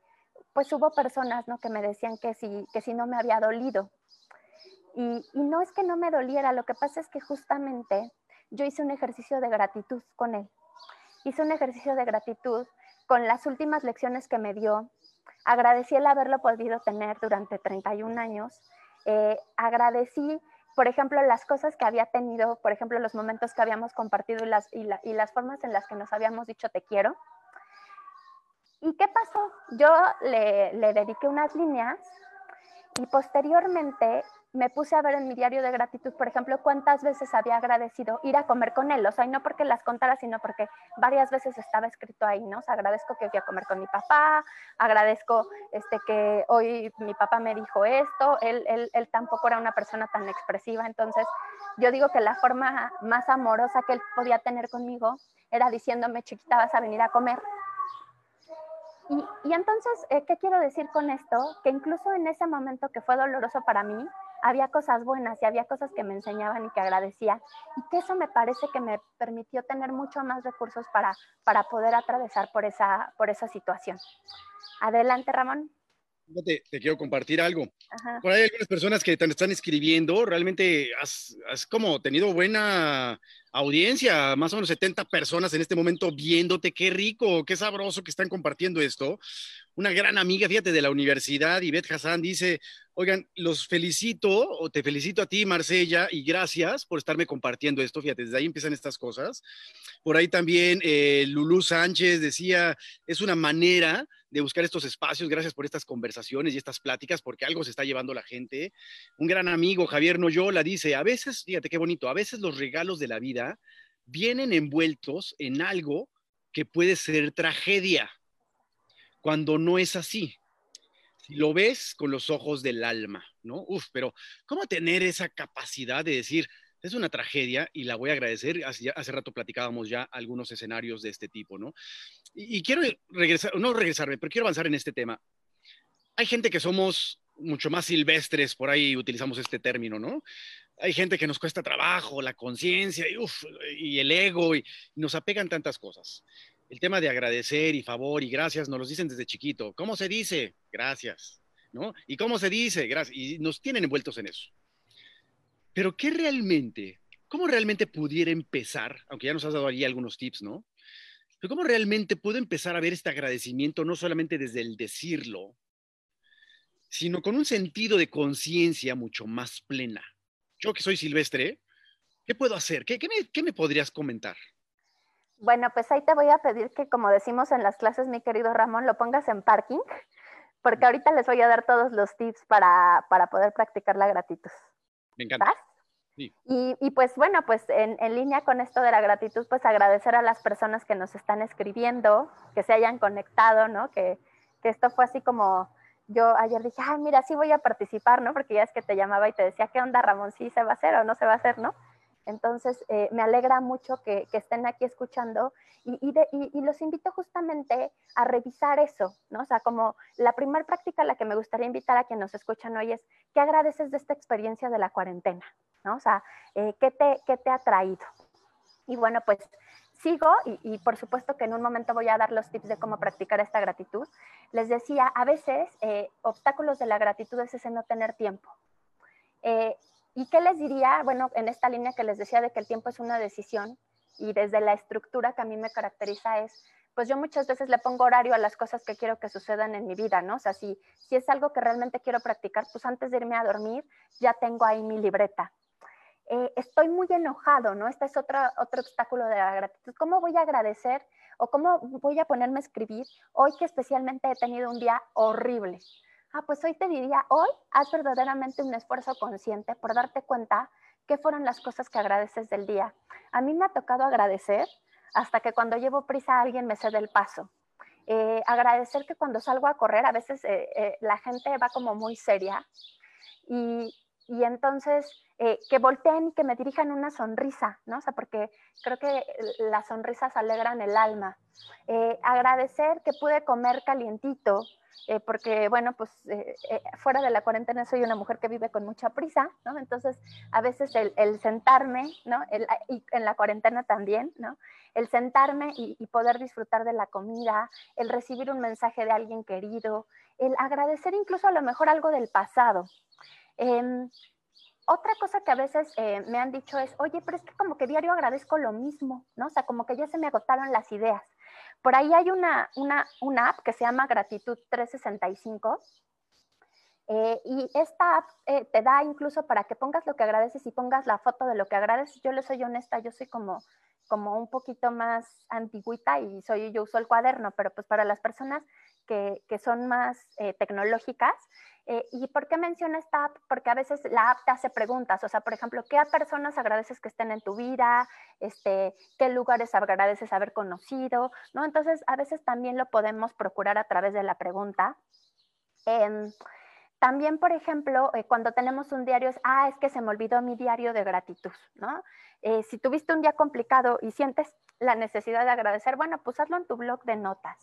pues hubo personas ¿no? que me decían que si, que si no me había dolido. Y, y no es que no me doliera, lo que pasa es que justamente yo hice un ejercicio de gratitud con él. Hice un ejercicio de gratitud con las últimas lecciones que me dio. Agradecí el haberlo podido tener durante 31 años. Eh, agradecí por ejemplo, las cosas que había tenido, por ejemplo, los momentos que habíamos compartido y las, y, las formas en las que nos habíamos dicho te quiero. ¿Y qué pasó? Yo le, dediqué unas líneas y posteriormente me puse a ver en mi diario de gratitud, por ejemplo, cuántas veces había agradecido ir a comer con él, o sea, y no porque las contara, sino porque varias veces estaba escrito ahí, ¿no? Agradezco que fui a comer con mi papá, agradezco este, que hoy mi papá me dijo esto, él, él, él tampoco era una persona tan expresiva, entonces yo digo que la forma más amorosa que él podía tener conmigo era diciéndome, chiquita, vas a venir a comer, y, y, entonces, eh, ¿qué quiero decir con esto? Que incluso en ese momento que fue doloroso para mí, había cosas buenas y había cosas que me enseñaban y que agradecía y que eso me parece que me permitió tener mucho más recursos para, para poder atravesar por esa, por esa situación. Adelante, Ramón. Te, te, quiero compartir algo. Por ahí hay algunas personas que te están escribiendo, realmente has, has, como tenido buena audiencia, más o menos 70 personas en este momento viéndote, qué rico, qué sabroso que están compartiendo esto. Una gran amiga, fíjate, de la universidad, Ivette Hassan, dice, oigan, los felicito, o te felicito a ti, Marsella, y gracias por estarme compartiendo esto, fíjate, desde ahí empiezan estas cosas. Por ahí también eh, Lulú Sánchez decía, es una manera de buscar estos espacios. Gracias por estas conversaciones y estas pláticas, porque algo se está llevando la gente. Un gran amigo, Javier Noyola, dice, a veces, fíjate qué bonito, a veces los regalos de la vida vienen envueltos en algo que puede ser tragedia, cuando no es así. Si lo ves con los ojos del alma, ¿no?Uf, pero ¿cómo tener esa capacidad de decir, es una tragedia y la voy a agradecer. Hace, hace rato platicábamos ya algunos escenarios de este tipo, ¿no? Y, y, quiero regresar, no regresarme, pero quiero avanzar en este tema. Hay gente que somos mucho más silvestres, por ahí utilizamos este término, ¿no? Hay gente que nos cuesta trabajo, la conciencia y, y, el ego, y, nos apegan tantas cosas. El tema de agradecer y favor y gracias nos los dicen desde chiquito. ¿Cómo se dice? Gracias. ¿No? ¿Y cómo se dice? Gracias. Y nos tienen envueltos en eso. Pero ¿qué realmente, cómo realmente pudiera empezar, aunque ya nos has dado ahí algunos tips, ¿no? Pero cómo realmente puedo empezar a ver este agradecimiento no solamente desde el decirlo, sino con un sentido de conciencia mucho más plena. Yo que soy silvestre, ¿qué puedo hacer? ¿Qué, qué, me, ¿Qué, me, podrías comentar? Bueno, pues ahí te voy a pedir que, como decimos en las clases, mi querido Ramón, lo pongas en parking, porque ahorita les voy a dar todos los tips para, para poder practicar la gratitud. Me encanta. Sí. Y, y, pues bueno, pues en, en, línea con esto de la gratitud, pues agradecer a las personas que nos están escribiendo, que se hayan conectado, ¿no? Que, que esto fue así como yo ayer dije, ay, mira, sí voy a participar, ¿no? Porque ya es que te llamaba y te decía, ¿qué onda, Ramón? ¿Sí se va a hacer o no se va a hacer, no? Entonces, eh, me alegra mucho que, estén aquí escuchando y, los invito justamente a revisar eso, ¿no? O sea, como la primera práctica a la que me gustaría invitar a quienes nos escuchan hoy es, ¿qué agradeces de esta experiencia de la cuarentena? ¿No? O sea, eh, ¿qué, te, ¿qué te ha traído? Y bueno, pues sigo y, por supuesto que en un momento voy a dar los tips de cómo practicar esta gratitud. Les decía, a veces eh, obstáculos de la gratitud es ese no tener tiempo. Eh, ¿Y qué les diría? Bueno, en esta línea que les decía de que el tiempo es una decisión y desde la estructura que a mí me caracteriza es, pues yo muchas veces le pongo horario a las cosas que quiero que sucedan en mi vida, ¿no? O sea, si, si es algo que realmente quiero practicar, pues antes de irme a dormir ya tengo ahí mi libreta eh, estoy muy enojado, ¿no? Este es otro, otro obstáculo de la gratitud. ¿Cómo voy a agradecer o cómo voy a ponerme a escribir hoy que especialmente he tenido un día horrible? Ah, pues hoy te diría, hoy haz verdaderamente un esfuerzo consciente por darte cuenta qué fueron las cosas que agradeces del día. A mí me ha tocado agradecer hasta que cuando llevo prisa alguien me cede el paso. Eh, agradecer que cuando salgo a correr a veces eh, la gente va como muy seria y, y entonces eh, que volteen y que me dirijan una sonrisa, ¿no? O sea, porque creo que las sonrisas alegran el alma. Eh, agradecer que pude comer calientito, eh, porque, bueno, pues fuera de la cuarentena soy una mujer que vive con mucha prisa, ¿no? Entonces, a veces el, sentarme, ¿no? y en la cuarentena también, ¿no? El sentarme y, poder disfrutar de la comida, el recibir un mensaje de alguien querido, el agradecer incluso a lo mejor algo del pasado. Em, otra cosa que a veces eh, me han dicho es, oye, pero es que como que diario agradezco lo mismo, ¿no? O sea, como que ya se me agotaron las ideas. Por ahí hay una, una, una app que se llama Gratitud 365. Eh, y esta app eh, te da incluso para que pongas lo que agradeces y pongas la foto de lo que agradeces. Yo le soy honesta, yo soy como, como un poquito más antigüita y soy, yo uso el cuaderno, pero pues para las personas que, que son más tecnológicas, eh, ¿Y por qué menciono esta app? Porque a veces la app te hace preguntas, o sea, por ejemplo, ¿qué personas agradeces que estén en tu vida? Este, ¿Qué lugares agradeces haber conocido? ¿No? Entonces, a veces también lo podemos procurar a través de la pregunta. Em, también, por ejemplo, eh, cuando tenemos un diario es, ah, es que se me olvidó mi diario de gratitud, ¿no? Eh, si tuviste un día complicado y sientes la necesidad de agradecer, bueno, pues hazlo en tu blog de notas.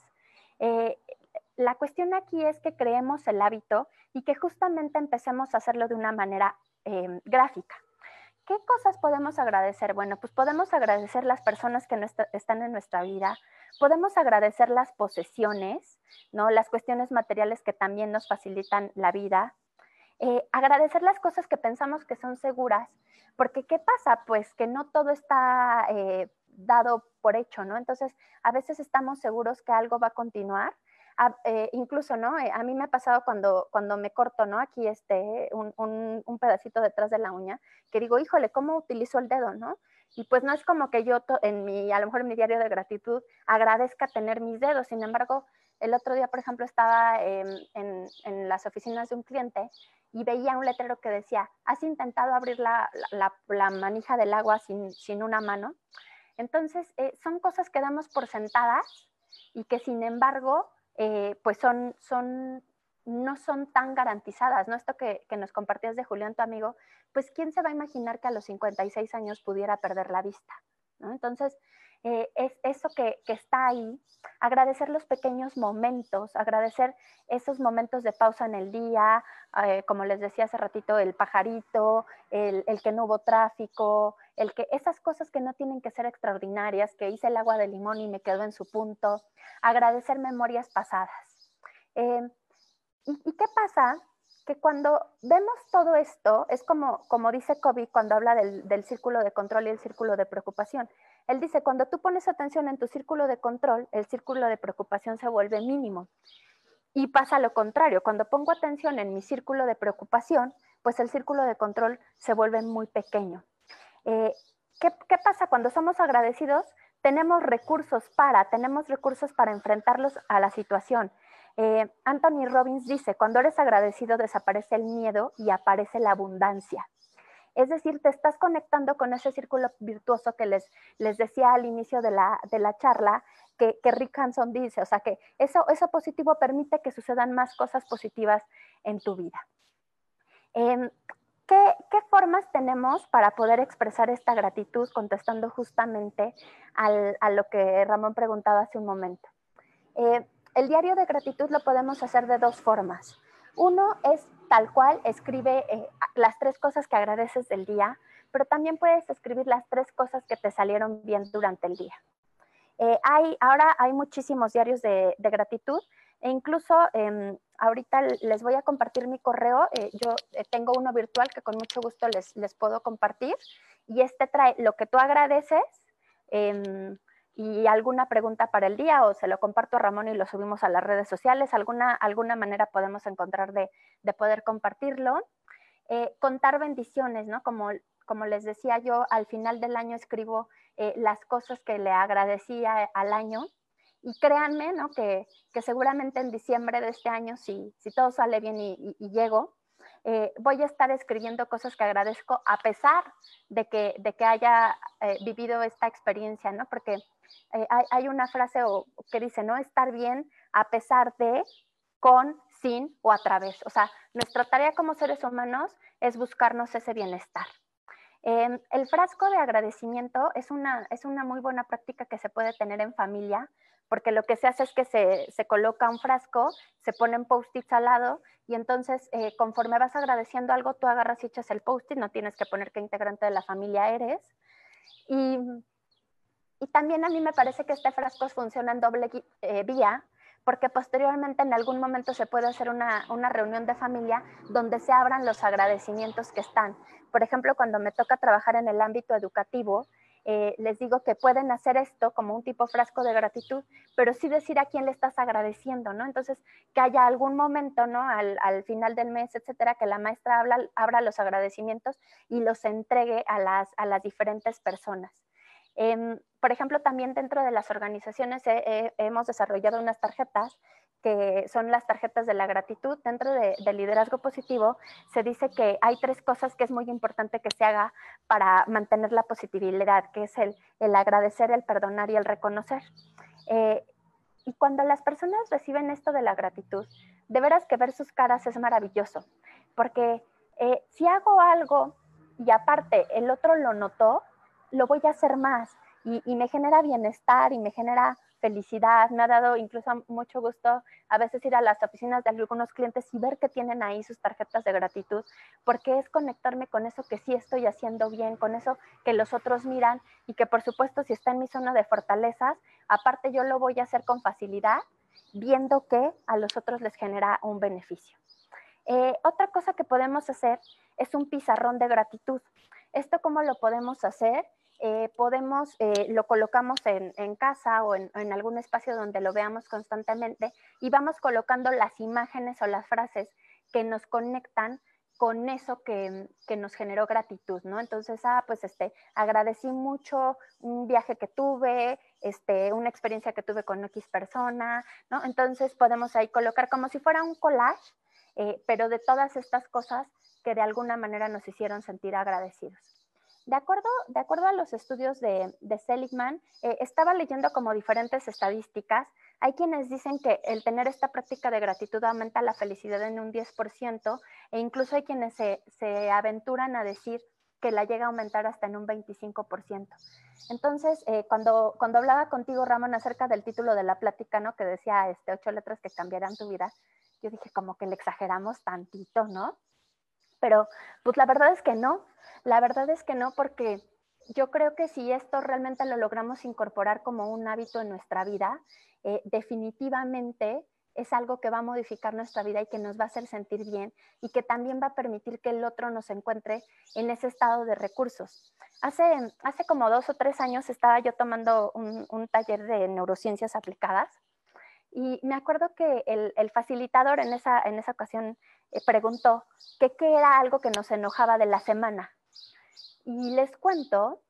La cuestión aquí es que creemos el hábito y que justamente empecemos a hacerlo de una manera em, gráfica. ¿Qué cosas podemos agradecer? Bueno, pues podemos agradecer las personas que están en nuestra vida, podemos agradecer las posesiones, ¿no? las cuestiones materiales que también nos facilitan la vida, eh, agradecer las cosas que pensamos que son seguras, porque ¿qué pasa? Pues que no todo está eh, dado por hecho, ¿no? Entonces, a veces estamos seguros que algo va a continuar, eh, incluso, ¿no? Eh, a mí me ha pasado cuando, cuando me corto, ¿no? Aquí este, un, un, pedacito detrás de la uña, que digo, híjole, ¿cómo utilizo el dedo, ¿no? Y pues no es como que yo en mi, a lo mejor en mi diario de gratitud agradezca tener mis dedos, sin embargo, el otro día, por ejemplo, estaba en, en, las oficinas de un cliente y veía un letrero que decía, ¿has intentado abrir la, la, manija del agua sin, sin una mano? Entonces, eh, son cosas que damos por sentadas y que sin embargo eh, pues son, son, no son tan garantizadas, ¿no? Esto que, que, nos compartías de Julián, tu amigo, pues ¿quién se va a imaginar que a los 56 años pudiera perder la vista? ¿no? Entonces, eh, es eso que, que, está ahí, agradecer los pequeños momentos, agradecer esos momentos de pausa en el día, eh, como les decía hace ratito, el pajarito, el, el, que no hubo tráfico, el que esas cosas que no tienen que ser extraordinarias, que hice el agua de limón y me quedó en su punto, agradecer memorias pasadas. Eh, ¿y, ¿y, qué pasa? Que cuando vemos todo esto, es como, como dice Kobe cuando habla del, del círculo de control y el círculo de preocupación él dice, cuando tú pones atención en tu círculo de control, el círculo de preocupación se vuelve mínimo. Y pasa lo contrario, cuando pongo atención en mi círculo de preocupación, pues el círculo de control se vuelve muy pequeño. Eh, ¿qué, pasa cuando somos agradecidos? Tenemos recursos para, tenemos recursos para enfrentarlos a la situación. Eh, Anthony Robbins dice, cuando eres agradecido desaparece el miedo y aparece la abundancia. Es decir, te estás conectando con ese círculo virtuoso que les, les decía al inicio de la, charla, que, Rick Hanson dice, o sea, que eso, eso positivo permite que sucedan más cosas positivas en tu vida. Em, ¿qué, formas tenemos para poder expresar esta gratitud contestando justamente a lo que Ramón preguntaba hace un momento? Eh, el diario de gratitud lo podemos hacer de dos formas. Uno es tal cual, escribe eh, las tres cosas que agradeces del día, pero también puedes escribir las tres cosas que te salieron bien durante el día. Eh, ahora hay muchísimos diarios de, gratitud e incluso em, ahorita les voy a compartir mi correo. Eh, yo tengo uno virtual que con mucho gusto les, les puedo compartir y este trae lo que tú agradeces, em, y alguna pregunta para el día o se lo comparto a Ramón y lo subimos a las redes sociales, alguna, alguna manera podemos encontrar de, poder compartirlo. Eh, contar bendiciones, ¿no? Como, como les decía yo, al final del año escribo eh, las cosas que le agradecía al año y créanme, ¿no? Que, seguramente en diciembre de este año, si, si todo sale bien y, llego, eh, voy a estar escribiendo cosas que agradezco a pesar de que, de que haya vivido esta experiencia, ¿no? Porque eh, hay, una frase que dice, ¿no? Estar bien a pesar de, con, sin o a través. O sea, nuestra tarea como seres humanos es buscarnos ese bienestar. Em, el frasco de agradecimiento es una, es una muy buena práctica que se puede tener en familia, porque lo que se hace es que se, se coloca un frasco, se ponen post-its al lado y entonces eh, conforme vas agradeciendo algo, tú agarras y echas el post-it, no tienes que poner qué integrante de la familia eres. Y y también a mí me parece que este frasco funciona en doble eh, vía, porque posteriormente en algún momento se puede hacer una, reunión de familia donde se abran los agradecimientos que están. Por ejemplo, cuando me toca trabajar en el ámbito educativo, eh, les digo que pueden hacer esto como un tipo frasco de gratitud, pero sí decir a quién le estás agradeciendo, ¿no? Entonces, que haya algún momento, ¿no? Al, final del mes, etcétera, que la maestra abra los agradecimientos y los entregue a las, a las diferentes personas. Em, por ejemplo, también dentro de las organizaciones hemos desarrollado unas tarjetas que son las tarjetas de la gratitud. Dentro del de liderazgo positivo se dice que hay tres cosas que es muy importante que se haga para mantener la positividad, que es el, el agradecer, el perdonar y el reconocer. Eh, y cuando las personas reciben esto de la gratitud, de veras que ver sus caras es maravilloso, porque eh, si hago algo y aparte el otro lo notó, lo voy a hacer más y, me genera bienestar y me genera felicidad. Me ha dado incluso mucho gusto a veces ir a las oficinas de algunos clientes y ver que tienen ahí sus tarjetas de gratitud, porque es conectarme con eso que sí estoy haciendo bien, con eso que los otros miran y que por supuesto si está en mi zona de fortalezas, aparte yo lo voy a hacer con facilidad, viendo que a los otros les genera un beneficio. Eh, otra cosa que podemos hacer es un pizarrón de gratitud. ¿Esto cómo lo podemos hacer? Eh, podemos, eh, lo colocamos en, casa o en, algún espacio donde lo veamos constantemente y vamos colocando las imágenes o las frases que nos conectan con eso que, nos generó gratitud, ¿no? Entonces, ah, pues este, agradecí mucho un viaje que tuve, este, una experiencia que tuve con X persona, ¿no? Entonces podemos ahí colocar como si fuera un collage, eh, pero de todas estas cosas que de alguna manera nos hicieron sentir agradecidos. De acuerdo, a los estudios de, Seligman, eh, estaba leyendo como diferentes estadísticas. Hay quienes dicen que el tener esta práctica de gratitud aumenta la felicidad en un 10% e incluso hay quienes se, aventuran a decir que la llega a aumentar hasta en un 25%. Entonces, eh, cuando, cuando hablaba contigo, Ramón, acerca del título de la plática, ¿no? Que decía este, ocho letras que cambiarán tu vida, yo dije como que le exageramos tantito, ¿no? Pero pues la verdad es que no, la verdad es que no, porque yo creo que si esto realmente lo logramos incorporar como un hábito en nuestra vida, eh, definitivamente es algo que va a modificar nuestra vida y que nos va a hacer sentir bien y que también va a permitir que el otro nos encuentre en ese estado de recursos. Hace, hace como dos o tres años estaba yo tomando un, taller de neurociencias aplicadas y me acuerdo que el, facilitador en esa, en esa ocasión eh, preguntó que qué era algo que nos enojaba de la semana. Y les cuento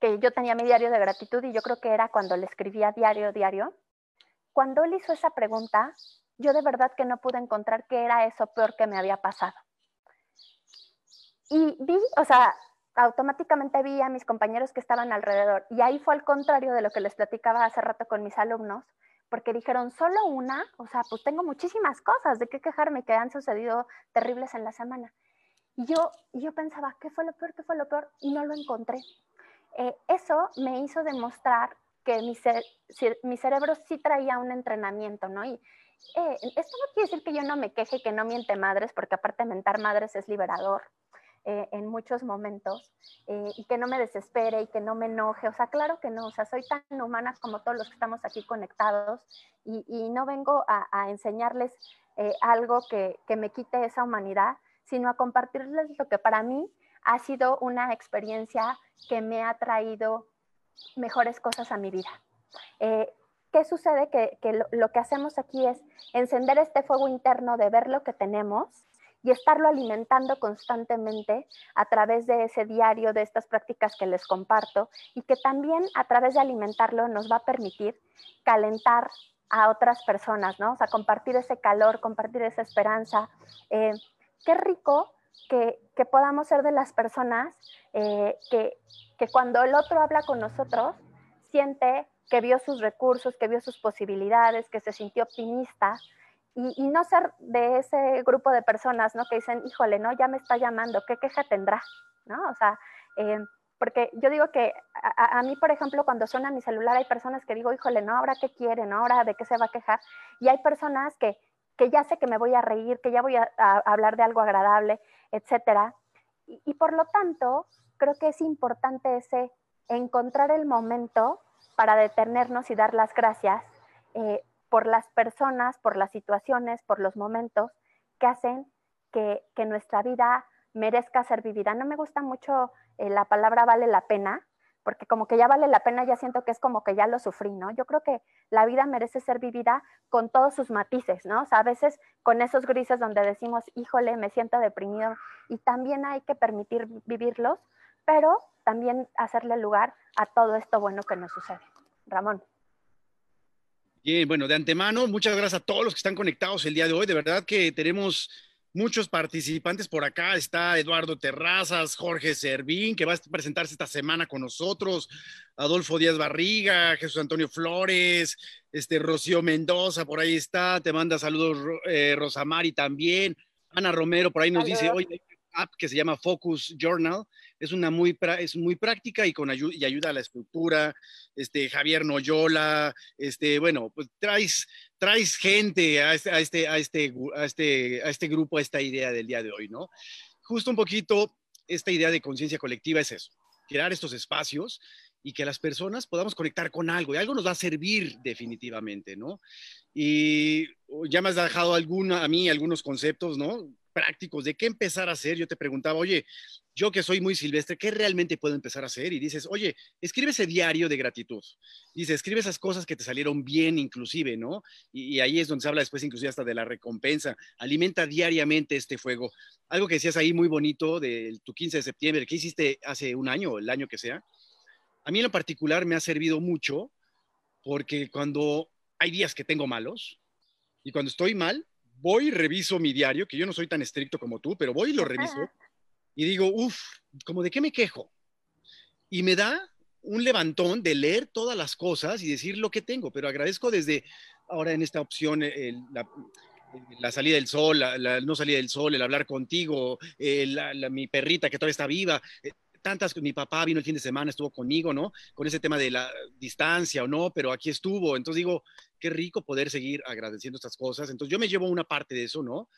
que yo tenía mi diario de gratitud y yo creo que era cuando le escribía diario, diario. Cuando él hizo esa pregunta, yo de verdad que no pude encontrar qué era eso peor que me había pasado. Y vi, o sea, automáticamente vi a mis compañeros que estaban alrededor. Y ahí fue al contrario de lo que les platicaba hace rato con mis alumnos, porque dijeron, solo una, o sea, pues tengo muchísimas cosas de qué quejarme que han sucedido terribles en la semana. Y yo, yo pensaba, ¿qué fue lo peor? ¿Qué fue lo peor? Y no lo encontré. Eh, eso me hizo demostrar que mi, mi, cerebro sí traía un entrenamiento, ¿no? Y eh, esto no quiere decir que yo no me queje, que no miente madres, porque aparte mentar madres es liberador. Eh, en muchos momentos eh, y que no me desespere y que no me enoje. O sea, claro que no, o sea, soy tan humana como todos los que estamos aquí conectados y, no vengo a, enseñarles eh, algo que, que, me quite esa humanidad, sino a compartirles lo que para mí ha sido una experiencia que me ha traído mejores cosas a mi vida. ¿Qué sucede? Que, que lo, lo que hacemos aquí es encender este fuego interno de ver lo que tenemos y estarlo alimentando constantemente a través de ese diario, de estas prácticas que les comparto y que también a través de alimentarlo nos va a permitir calentar a otras personas, ¿no? O sea, compartir ese calor, compartir esa esperanza. Eh, qué rico que, podamos ser de las personas eh, que, que cuando el otro habla con nosotros, siente que vio sus recursos, que vio sus posibilidades, que se sintió optimista, y, no ser de ese grupo de personas, ¿no? Que dicen, híjole, ¿no? Ya me está llamando, ¿qué queja tendrá? ¿No? O sea, eh, porque yo digo que a, mí, por ejemplo, cuando suena mi celular, hay personas que digo, híjole, ¿no? Ahora qué quiere, ¿no? Ahora de qué se va a quejar. Y hay personas que, que ya sé que me voy a reír, que ya voy a, hablar de algo agradable, etcétera. Y, por lo tanto, creo que es importante ese encontrar el momento para detenernos y dar las gracias eh, por las personas, por las situaciones, por los momentos que hacen que, nuestra vida merezca ser vivida. No me gusta mucho eh, la palabra vale la pena, porque como que ya vale la pena, ya siento que es como que ya lo sufrí, ¿no? Yo creo que la vida merece ser vivida con todos sus matices, ¿no? O sea, a veces con esos grises donde decimos, híjole, me siento deprimido, y también hay que permitir vivirlos, pero también hacerle lugar a todo esto bueno que nos sucede. Ramón. Bien, bueno, de antemano, muchas gracias a todos los que están conectados el día de hoy. De verdad que tenemos muchos participantes por acá. Está Eduardo Terrazas, Jorge Servín, que va a presentarse esta semana con nosotros, Adolfo Díaz Barriga, Jesús Antonio Flores, este Rocío Mendoza, por ahí está. Te manda saludos eh, Rosamari también. Ana Romero por ahí nos dice, oye, app que se llama Focus Journal. Es una muy, es muy práctica y, con y ayuda a la estructura. Este, Javier Noyola, este, bueno, pues traes, traes gente a este, a, este, a, este, a, este, a este grupo, a esta idea del día de hoy, ¿no? Justo un poquito, esta idea de conciencia colectiva es eso, crear estos espacios y que las personas podamos conectar con algo y algo nos va a servir definitivamente, ¿no? Y ya me has dejado alguna, a mí algunos conceptos, ¿no? Prácticos de qué empezar a hacer. Yo te preguntaba, oye, yo que soy muy silvestre, ¿qué realmente puedo empezar a hacer? Y dices, oye, escribe ese diario de gratitud. Dice, escribe esas cosas que te salieron bien inclusive, ¿no? Y, ahí es donde se habla después inclusive hasta de la recompensa. Alimenta diariamente este fuego. Algo que decías ahí muy bonito de tu 15 de septiembre, que hiciste hace un año, el año que sea. A mí en lo particular me ha servido mucho porque cuando hay días que tengo malos y cuando estoy mal, voy y reviso mi diario, que yo no soy tan estricto como tú, pero voy y lo reviso y digo, uff, ¿como de qué me quejo? Y me da un levantón de leer todas las cosas y decir lo que tengo, pero agradezco desde ahora en esta opción la, salida del sol, la, no salida del sol, el hablar contigo, mi perrita que todavía está viva, eh, tantas, mi papá vino el fin de semana, estuvo conmigo, ¿no? Con ese tema de la distancia o no, pero aquí estuvo. Entonces digo, qué rico poder seguir agradeciendo estas cosas. Entonces yo me llevo una parte de eso, ¿no?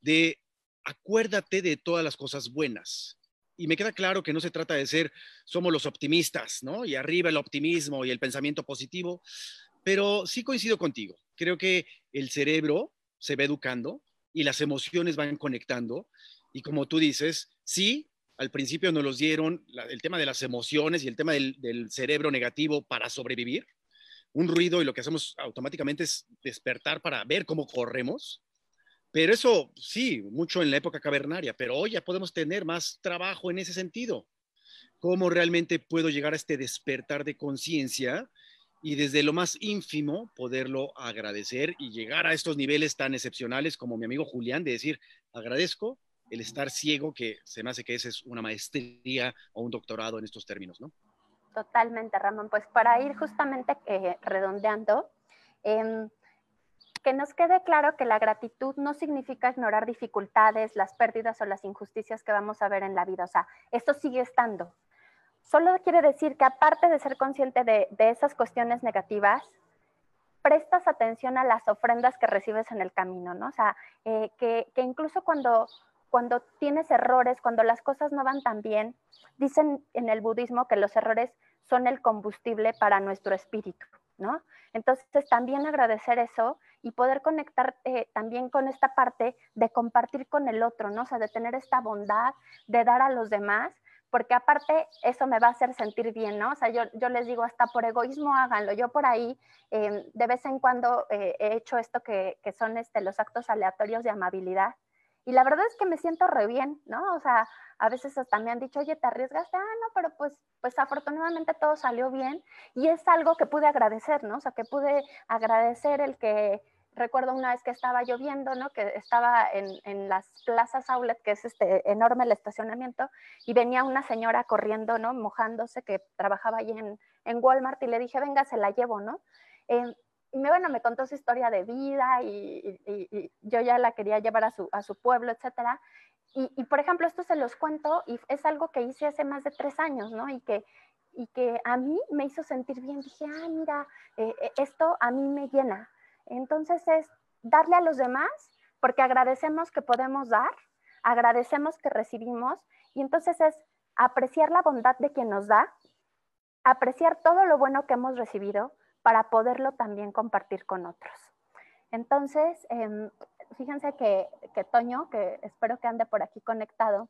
De acuérdate de todas las cosas buenas. Y me queda claro que no se trata de ser, somos los optimistas, ¿no? Y arriba el optimismo y el pensamiento positivo, pero sí coincido contigo. Creo que el cerebro se va educando y las emociones van conectando. Y como tú dices, sí, al principio nos los dieron el tema de las emociones y el tema del, cerebro negativo para sobrevivir. Un ruido y lo que hacemos automáticamente es despertar para ver cómo corremos. Pero eso sí, mucho en la época cavernaria, pero hoy ya podemos tener más trabajo en ese sentido. ¿Cómo realmente puedo llegar a este despertar de conciencia y desde lo más ínfimo poderlo agradecer y llegar a estos niveles tan excepcionales como mi amigo Julián de decir, agradezco el estar ciego, que se me hace que esa es una maestría o un doctorado en estos términos, ¿no? Totalmente, Ramón. Pues para ir justamente eh, redondeando, em, que nos quede claro que la gratitud no significa ignorar dificultades, las pérdidas o las injusticias que vamos a ver en la vida. O sea, esto sigue estando. Solo quiere decir que aparte de ser consciente de, esas cuestiones negativas, prestas atención a las ofrendas que recibes en el camino, ¿no? O sea, eh, que, que, incluso cuando, cuando tienes errores, cuando las cosas no van tan bien, dicen en el budismo que los errores son el combustible para nuestro espíritu, ¿no? Entonces, también agradecer eso y poder conectar eh, también con esta parte de compartir con el otro, ¿no? O sea, de tener esta bondad, de dar a los demás, porque aparte eso me va a hacer sentir bien, ¿no? O sea, yo, yo les digo, hasta por egoísmo háganlo. Yo por ahí, em, de vez en cuando eh, he hecho esto que, que son este, los actos aleatorios de amabilidad. Y la verdad es que me siento re bien, ¿no? O sea, a veces hasta me han dicho, oye, te arriesgaste, ah, no, pero pues, pues afortunadamente todo salió bien y es algo que pude agradecer, ¿no? O sea, que pude agradecer el que, recuerdo una vez que estaba lloviendo, ¿no? Que estaba en, en las plazas outlet, que es este enorme el estacionamiento, y venía una señora corriendo, ¿no? Mojándose, que trabajaba allí en, en Walmart, y le dije, venga, se la llevo, ¿no? Eh, y me, bueno, me contó su historia de vida y, yo ya la quería llevar a su, a su pueblo, etcétera. Y, por ejemplo, esto se los cuento y es algo que hice hace más de tres años, ¿no? Y que, y que a mí me hizo sentir bien. Dije, ah, mira, eh, eh, esto a mí me llena. Entonces es darle a los demás porque agradecemos que podemos dar, agradecemos que recibimos y entonces es apreciar la bondad de quien nos da, apreciar todo lo bueno que hemos recibido para poderlo también compartir con otros. Entonces, em, fíjense que, Toño, que espero que ande por aquí conectado,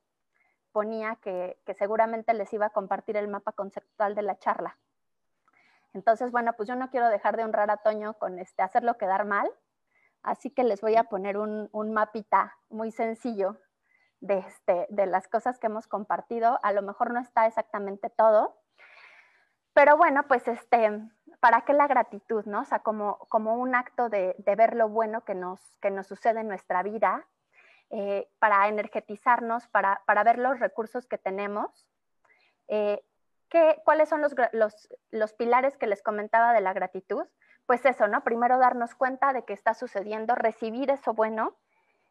ponía que, seguramente les iba a compartir el mapa conceptual de la charla. Entonces, bueno, pues yo no quiero dejar de honrar a Toño con este, hacerlo quedar mal, así que les voy a poner un, mapita muy sencillo de, este, de las cosas que hemos compartido. A lo mejor no está exactamente todo, pero bueno, pues este, ¿para qué la gratitud, no? O sea, como, como un acto de, ver lo bueno que nos, que nos sucede en nuestra vida, eh, para energetizarnos, para, ver los recursos que tenemos. Eh, ¿Cuáles son los, los, pilares que les comentaba de la gratitud? Pues eso, ¿no? Primero darnos cuenta de que está sucediendo, recibir eso bueno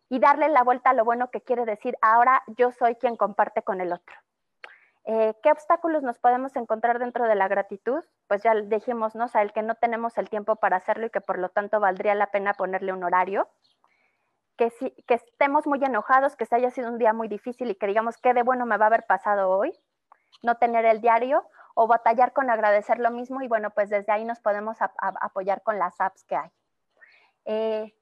y darle la vuelta a lo bueno que quiere decir, ahora yo soy quien comparte con el otro. Eh, ¿Qué obstáculos nos podemos encontrar dentro de la gratitud? Pues ya dijimos, ¿no? O el que no tenemos el tiempo para hacerlo y que por lo tanto valdría la pena ponerle un horario. Que, si, que estemos muy enojados, que se haya sido un día muy difícil y que digamos, ¿qué de bueno me va a haber pasado hoy? No tener el diario o batallar con agradecer lo mismo y bueno, pues desde ahí nos podemos apoyar con las apps que hay. Eh,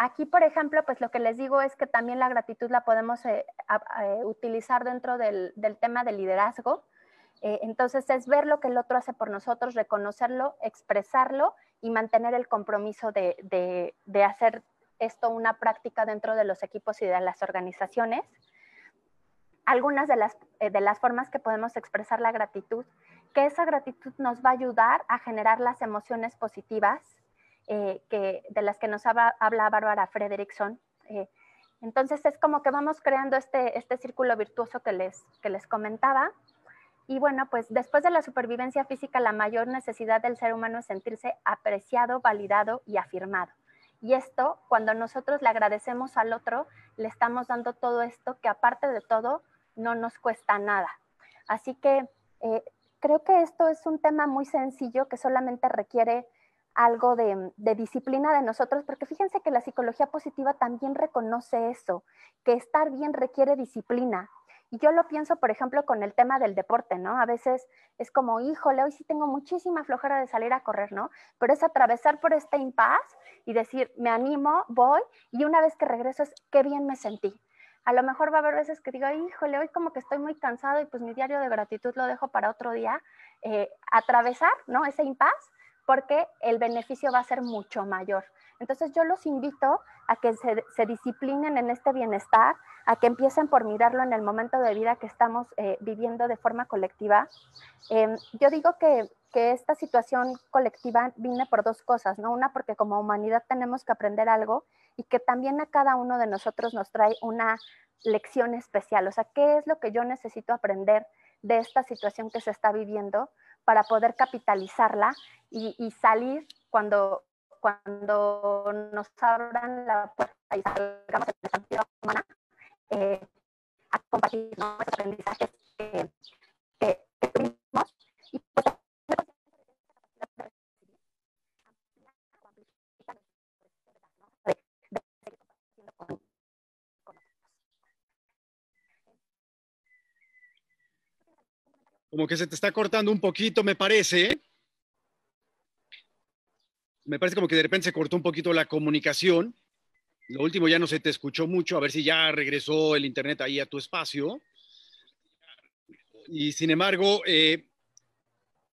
Aquí, por ejemplo, pues lo que les digo es que también la gratitud la podemos eh, eh, utilizar dentro del, tema del liderazgo. Eh, entonces es ver lo que el otro hace por nosotros, reconocerlo, expresarlo y mantener el compromiso de, hacer esto una práctica dentro de los equipos y de las organizaciones. Algunas de las, de las formas que podemos expresar la gratitud, que esa gratitud nos va a ayudar a generar las emociones positivas, eh, de las que nos habla, Bárbara Frederickson. Eh, entonces es como que vamos creando este, este círculo virtuoso que les, que les comentaba. Y bueno, pues después de la supervivencia física, la mayor necesidad del ser humano es sentirse apreciado, validado y afirmado. Y esto, cuando nosotros le agradecemos al otro, le estamos dando todo esto que aparte de todo, no nos cuesta nada. Así que eh, creo que esto es un tema muy sencillo que solamente requiere algo de, disciplina de nosotros, porque fíjense que la psicología positiva también reconoce eso, que estar bien requiere disciplina. Y yo lo pienso, por ejemplo, con el tema del deporte, ¿no? A veces es como, híjole, hoy sí tengo muchísima flojera de salir a correr, ¿no? Pero es atravesar por este impas y decir, me animo, voy, y una vez que regreso es, qué bien me sentí. A lo mejor va a haber veces que digo, híjole, hoy como que estoy muy cansado y pues mi diario de gratitud lo dejo para otro día. Eh, atravesar, ¿no? Ese impas porque el beneficio va a ser mucho mayor. Entonces yo los invito a que se, disciplinen en este bienestar, a que empiecen por mirarlo en el momento de vida que estamos eh, viviendo de forma colectiva. Em, yo digo que, que, esta situación colectiva viene por dos cosas, ¿no? Una porque como humanidad tenemos que aprender algo y que también a cada uno de nosotros nos trae una lección especial. O sea, ¿qué es lo que yo necesito aprender de esta situación que se está viviendo? Para poder capitalizarla y, salir cuando, cuando nos abran la puerta y salgamos de la vida humana, eh, a compartir ¿no? esos aprendizajes que, que, que tuvimos y pues Como que se te está cortando un poquito, me parece. Me parece como que de repente se cortó un poquito la comunicación. Lo último ya no se te escuchó mucho, a ver si ya regresó el internet ahí a tu espacio. Y sin embargo, eh,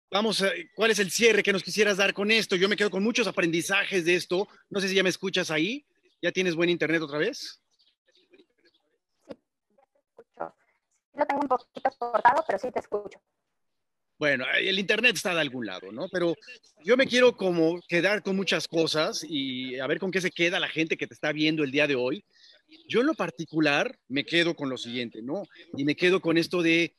vamos a, ¿cuál es el cierre que nos quisieras dar con esto? Yo me quedo con muchos aprendizajes de esto. No sé si ya me escuchas ahí. ¿Ya tienes buen internet otra vez? Lo tengo un poquito cortado, pero sí te escucho. Bueno, el internet está de algún lado, ¿no? Pero yo me quiero como quedar con muchas cosas y a ver con qué se queda la gente que te está viendo el día de hoy. Yo en lo particular me quedo con lo siguiente, ¿no? Y me quedo con esto de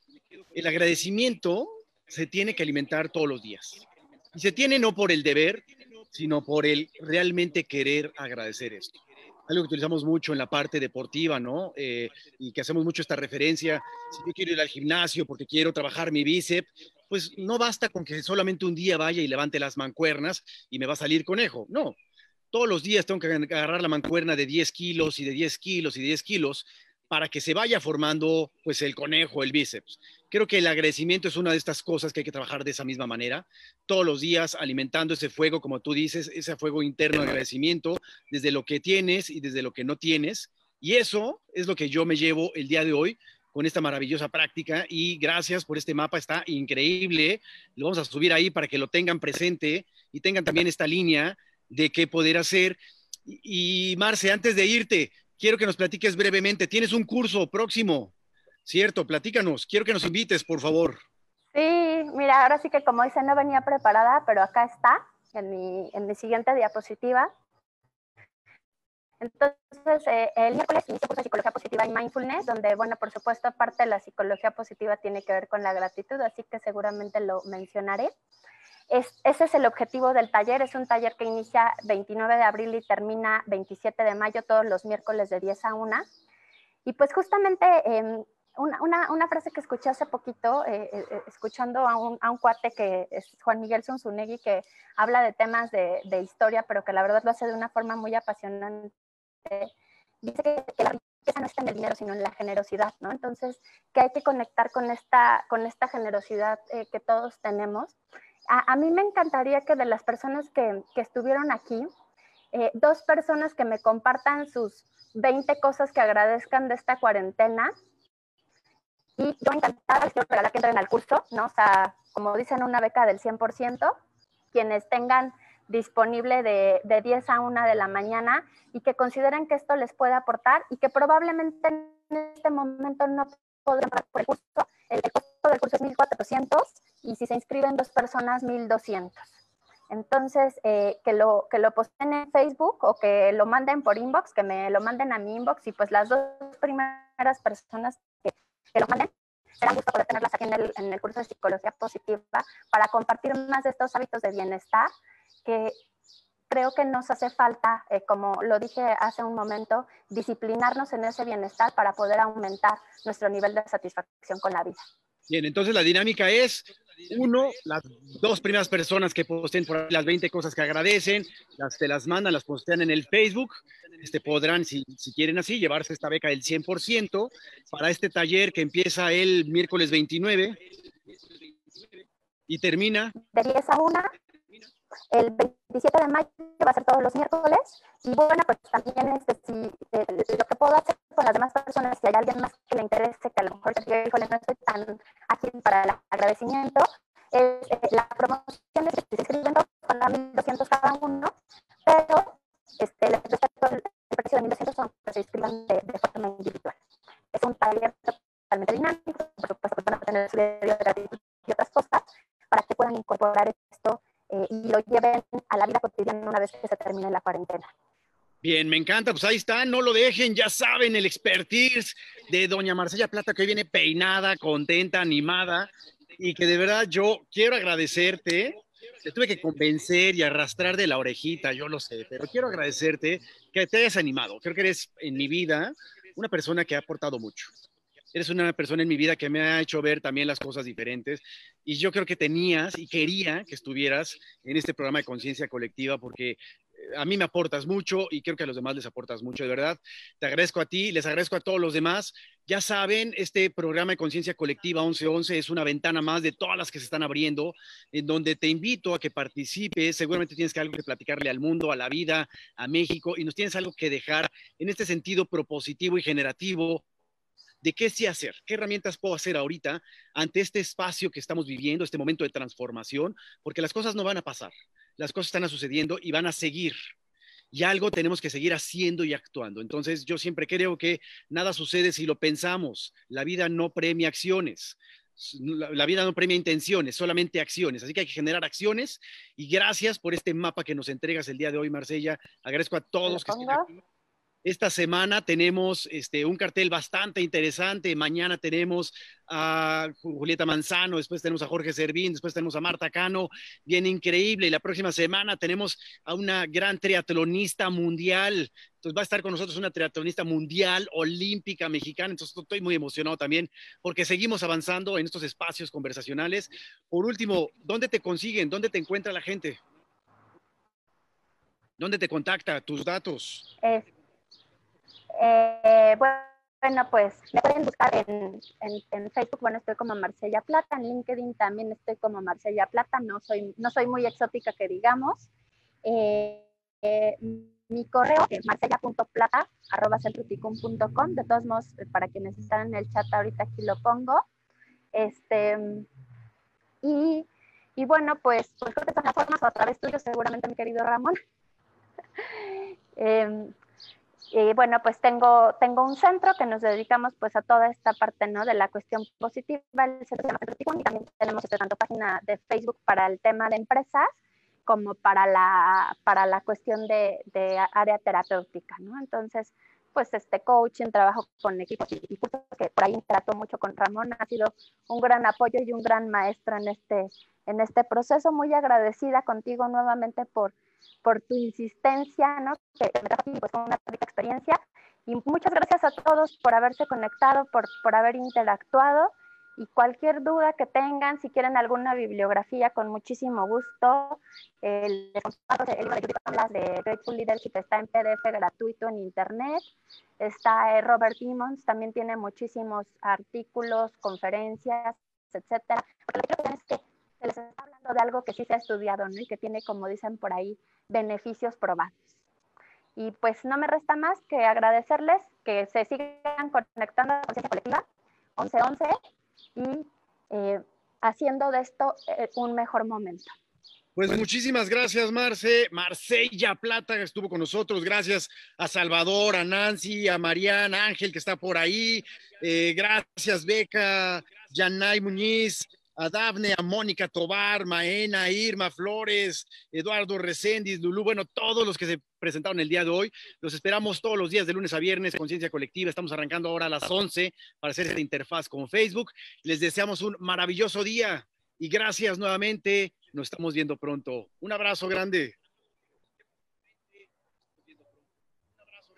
el agradecimiento se tiene que alimentar todos los días. Y se tiene no por el deber, sino por el realmente querer agradecer esto algo que utilizamos mucho en la parte deportiva, ¿no? Eh, y que hacemos mucho esta referencia, si yo quiero ir al gimnasio porque quiero trabajar mi bíceps, pues no basta con que solamente un día vaya y levante las mancuernas y me va a salir conejo, no. Todos los días tengo que agarrar la mancuerna de 10 kilos y de 10 kilos y de 10 kilos para que se vaya formando pues el conejo, el bíceps. Creo que el agradecimiento es una de estas cosas que hay que trabajar de esa misma manera, todos los días alimentando ese fuego, como tú dices, ese fuego interno de agradecimiento desde lo que tienes y desde lo que no tienes. Y eso es lo que yo me llevo el día de hoy con esta maravillosa práctica y gracias por este mapa, está increíble. Lo vamos a subir ahí para que lo tengan presente y tengan también esta línea de qué poder hacer. Y Marce, antes de irte, quiero que nos platiques brevemente. Tienes un curso próximo, ¿cierto? Platícanos. Quiero que nos invites, por favor. Sí, mira, ahora sí que como dice, no venía preparada, pero acá está, en mi, en mi siguiente diapositiva. Entonces, eh, el miércoles inicio curso de psicología positiva y mindfulness, donde, bueno, por supuesto, parte de la psicología positiva tiene que ver con la gratitud, así que seguramente lo mencionaré ese es el objetivo del taller. Es un taller que inicia 29 de abril y termina 27 de mayo, todos los miércoles de 10 a 1. Y pues justamente em, una, frase que escuché hace poquito, eh, eh, eh, escuchando a un, a un, cuate que es Juan Miguel Zunzunegui, que habla de temas de, de, historia, pero que la verdad lo hace de una forma muy apasionante. Dice que, la riqueza no está en el dinero, sino en la generosidad, ¿no? Entonces, que hay que conectar con esta, con esta generosidad que todos tenemos a, mí me encantaría que de las personas que, estuvieron aquí, eh, dos personas que me compartan sus 20 cosas que agradezcan de esta cuarentena. Y yo encantada les quiero que entren al curso, ¿no? O sea, como dicen, una beca del 100%, quienes tengan disponible de, de 10 a 1 de la mañana y que consideren que esto les puede aportar y que probablemente en este momento no podrán por el curso. El, el costo del curso es 1.400 y si se inscriben dos personas, 1200. Entonces, eh, que, lo, que lo posten en Facebook o que lo manden por inbox, que me lo manden a mi inbox y pues las dos primeras personas que, que lo manden, será gusto poder tenerlas aquí en el, en el, curso de psicología positiva para compartir más de estos hábitos de bienestar que creo que nos hace falta, eh, como lo dije hace un momento, disciplinarnos en ese bienestar para poder aumentar nuestro nivel de satisfacción con la vida. Bien, entonces la dinámica es, uno, las dos primeras personas que posten por las 20 cosas que agradecen, las te las mandan, las postean en el Facebook, este, podrán, si, si quieren así, llevarse esta beca del 100% para este taller que empieza el miércoles 29 y termina. De 10 a 1 el 27 de mayo va a ser todos los miércoles. Y bueno, pues también este, si, eh, lo que puedo hacer con las demás personas, si hay alguien más que le interese, que a lo mejor híjole, no estoy tan ágil para el agradecimiento, es eh, la promoción es que se inscriben con la 1200 cada uno, pero este, el, precio de 1200 aunque se inscriban de, de, forma individual. Es un taller totalmente dinámico, por supuesto, que van a tener su de gratitud y otras cosas, para que puedan incorporar esto eh, y lo lleven a la vida cotidiana una vez que se termine la cuarentena. Bien, me encanta, pues ahí está, no lo dejen, ya saben el expertise de doña Marcela Plata que hoy viene peinada, contenta, animada y que de verdad yo quiero agradecerte te tuve que convencer y arrastrar de la orejita, yo lo sé, pero quiero agradecerte que te hayas animado. Creo que eres en mi vida una persona que ha aportado mucho. Eres una persona en mi vida que me ha hecho ver también las cosas diferentes y yo creo que tenías y quería que estuvieras en este programa de conciencia colectiva porque a mí me aportas mucho y creo que a los demás les aportas mucho, de verdad. Te agradezco a ti, les agradezco a todos los demás. Ya saben, este programa de conciencia colectiva 1111 es una ventana más de todas las que se están abriendo, en donde te invito a que participes. Seguramente tienes que algo que platicarle al mundo, a la vida, a México, y nos tienes algo que dejar en este sentido propositivo y generativo de qué sí hacer, qué herramientas puedo hacer ahorita ante este espacio que estamos viviendo, este momento de transformación, porque las cosas no van a pasar las cosas están sucediendo y van a seguir. Y algo tenemos que seguir haciendo y actuando. Entonces, yo siempre creo que nada sucede si lo pensamos. La vida no premia acciones. La, vida no premia intenciones, solamente acciones. Así que hay que generar acciones. Y gracias por este mapa que nos entregas el día de hoy, Marsella. Agradezco a todos que estén aquí. Esta semana tenemos este, un cartel bastante interesante. Mañana tenemos a Julieta Manzano, después tenemos a Jorge Servín, después tenemos a Marta Cano. Bien increíble. Y la próxima semana tenemos a una gran triatlonista mundial. Entonces va a estar con nosotros una triatlonista mundial, olímpica, mexicana. Entonces estoy muy emocionado también porque seguimos avanzando en estos espacios conversacionales. Por último, ¿dónde te consiguen? ¿Dónde te encuentra la gente? ¿Dónde te contacta? ¿Tus datos? Eh, bueno, pues me pueden buscar en, Facebook, bueno, estoy como Marsella Plata, en LinkedIn también estoy como Marsella Plata, no soy, no soy muy exótica que digamos. Eh, eh, mi correo es marsella.plata, arroba de todos modos, para quienes están en el chat ahorita aquí lo pongo. Este, y, y bueno, pues, pues creo que estas formas o a través tuyo seguramente, mi querido Ramón. eh, y bueno, pues tengo, tengo un centro que nos dedicamos pues a toda esta parte, ¿no? De la cuestión positiva, el centro y también tenemos este, tanto página de Facebook para el tema de empresas como para la, para la cuestión de, de área terapéutica, ¿no? Entonces, pues este coaching, trabajo con equipos y, que por ahí trato mucho con Ramón, ha sido un gran apoyo y un gran maestro en este, en este proceso. Muy agradecida contigo nuevamente por por tu insistencia, ¿no? Que me trajo pues, una rica experiencia. Y muchas gracias a todos por haberse conectado, por, por haber interactuado. Y cualquier duda que tengan, si quieren alguna bibliografía, con muchísimo gusto. El, el libro de de Grateful Leadership está en PDF gratuito en Internet. Está eh, Robert Emmons, también tiene muchísimos artículos, conferencias, etcétera. Porque es que se les está hablando de algo que sí se ha estudiado, ¿no? Y que tiene, como dicen por ahí, beneficios probados. Y pues no me resta más que agradecerles que se sigan conectando a la conciencia colectiva 1111 y eh, haciendo de esto eh, un mejor momento. Pues muchísimas gracias, Marce. Marcella Plata estuvo con nosotros. Gracias a Salvador, a Nancy, a Mariana, Ángel que está por ahí. Eh, gracias, Beca, Yanay Muñiz, a Dafne, a Mónica Tobar, Maena, Irma Flores, Eduardo Recendis, Lulú, bueno, todos los que se presentaron el día de hoy. Los esperamos todos los días de lunes a viernes, Conciencia Colectiva. Estamos arrancando ahora a las 11 para hacer esta interfaz con Facebook. Les deseamos un maravilloso día y gracias nuevamente. Nos estamos viendo pronto. Un abrazo grande.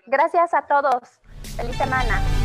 Gracias a todos. Feliz semana.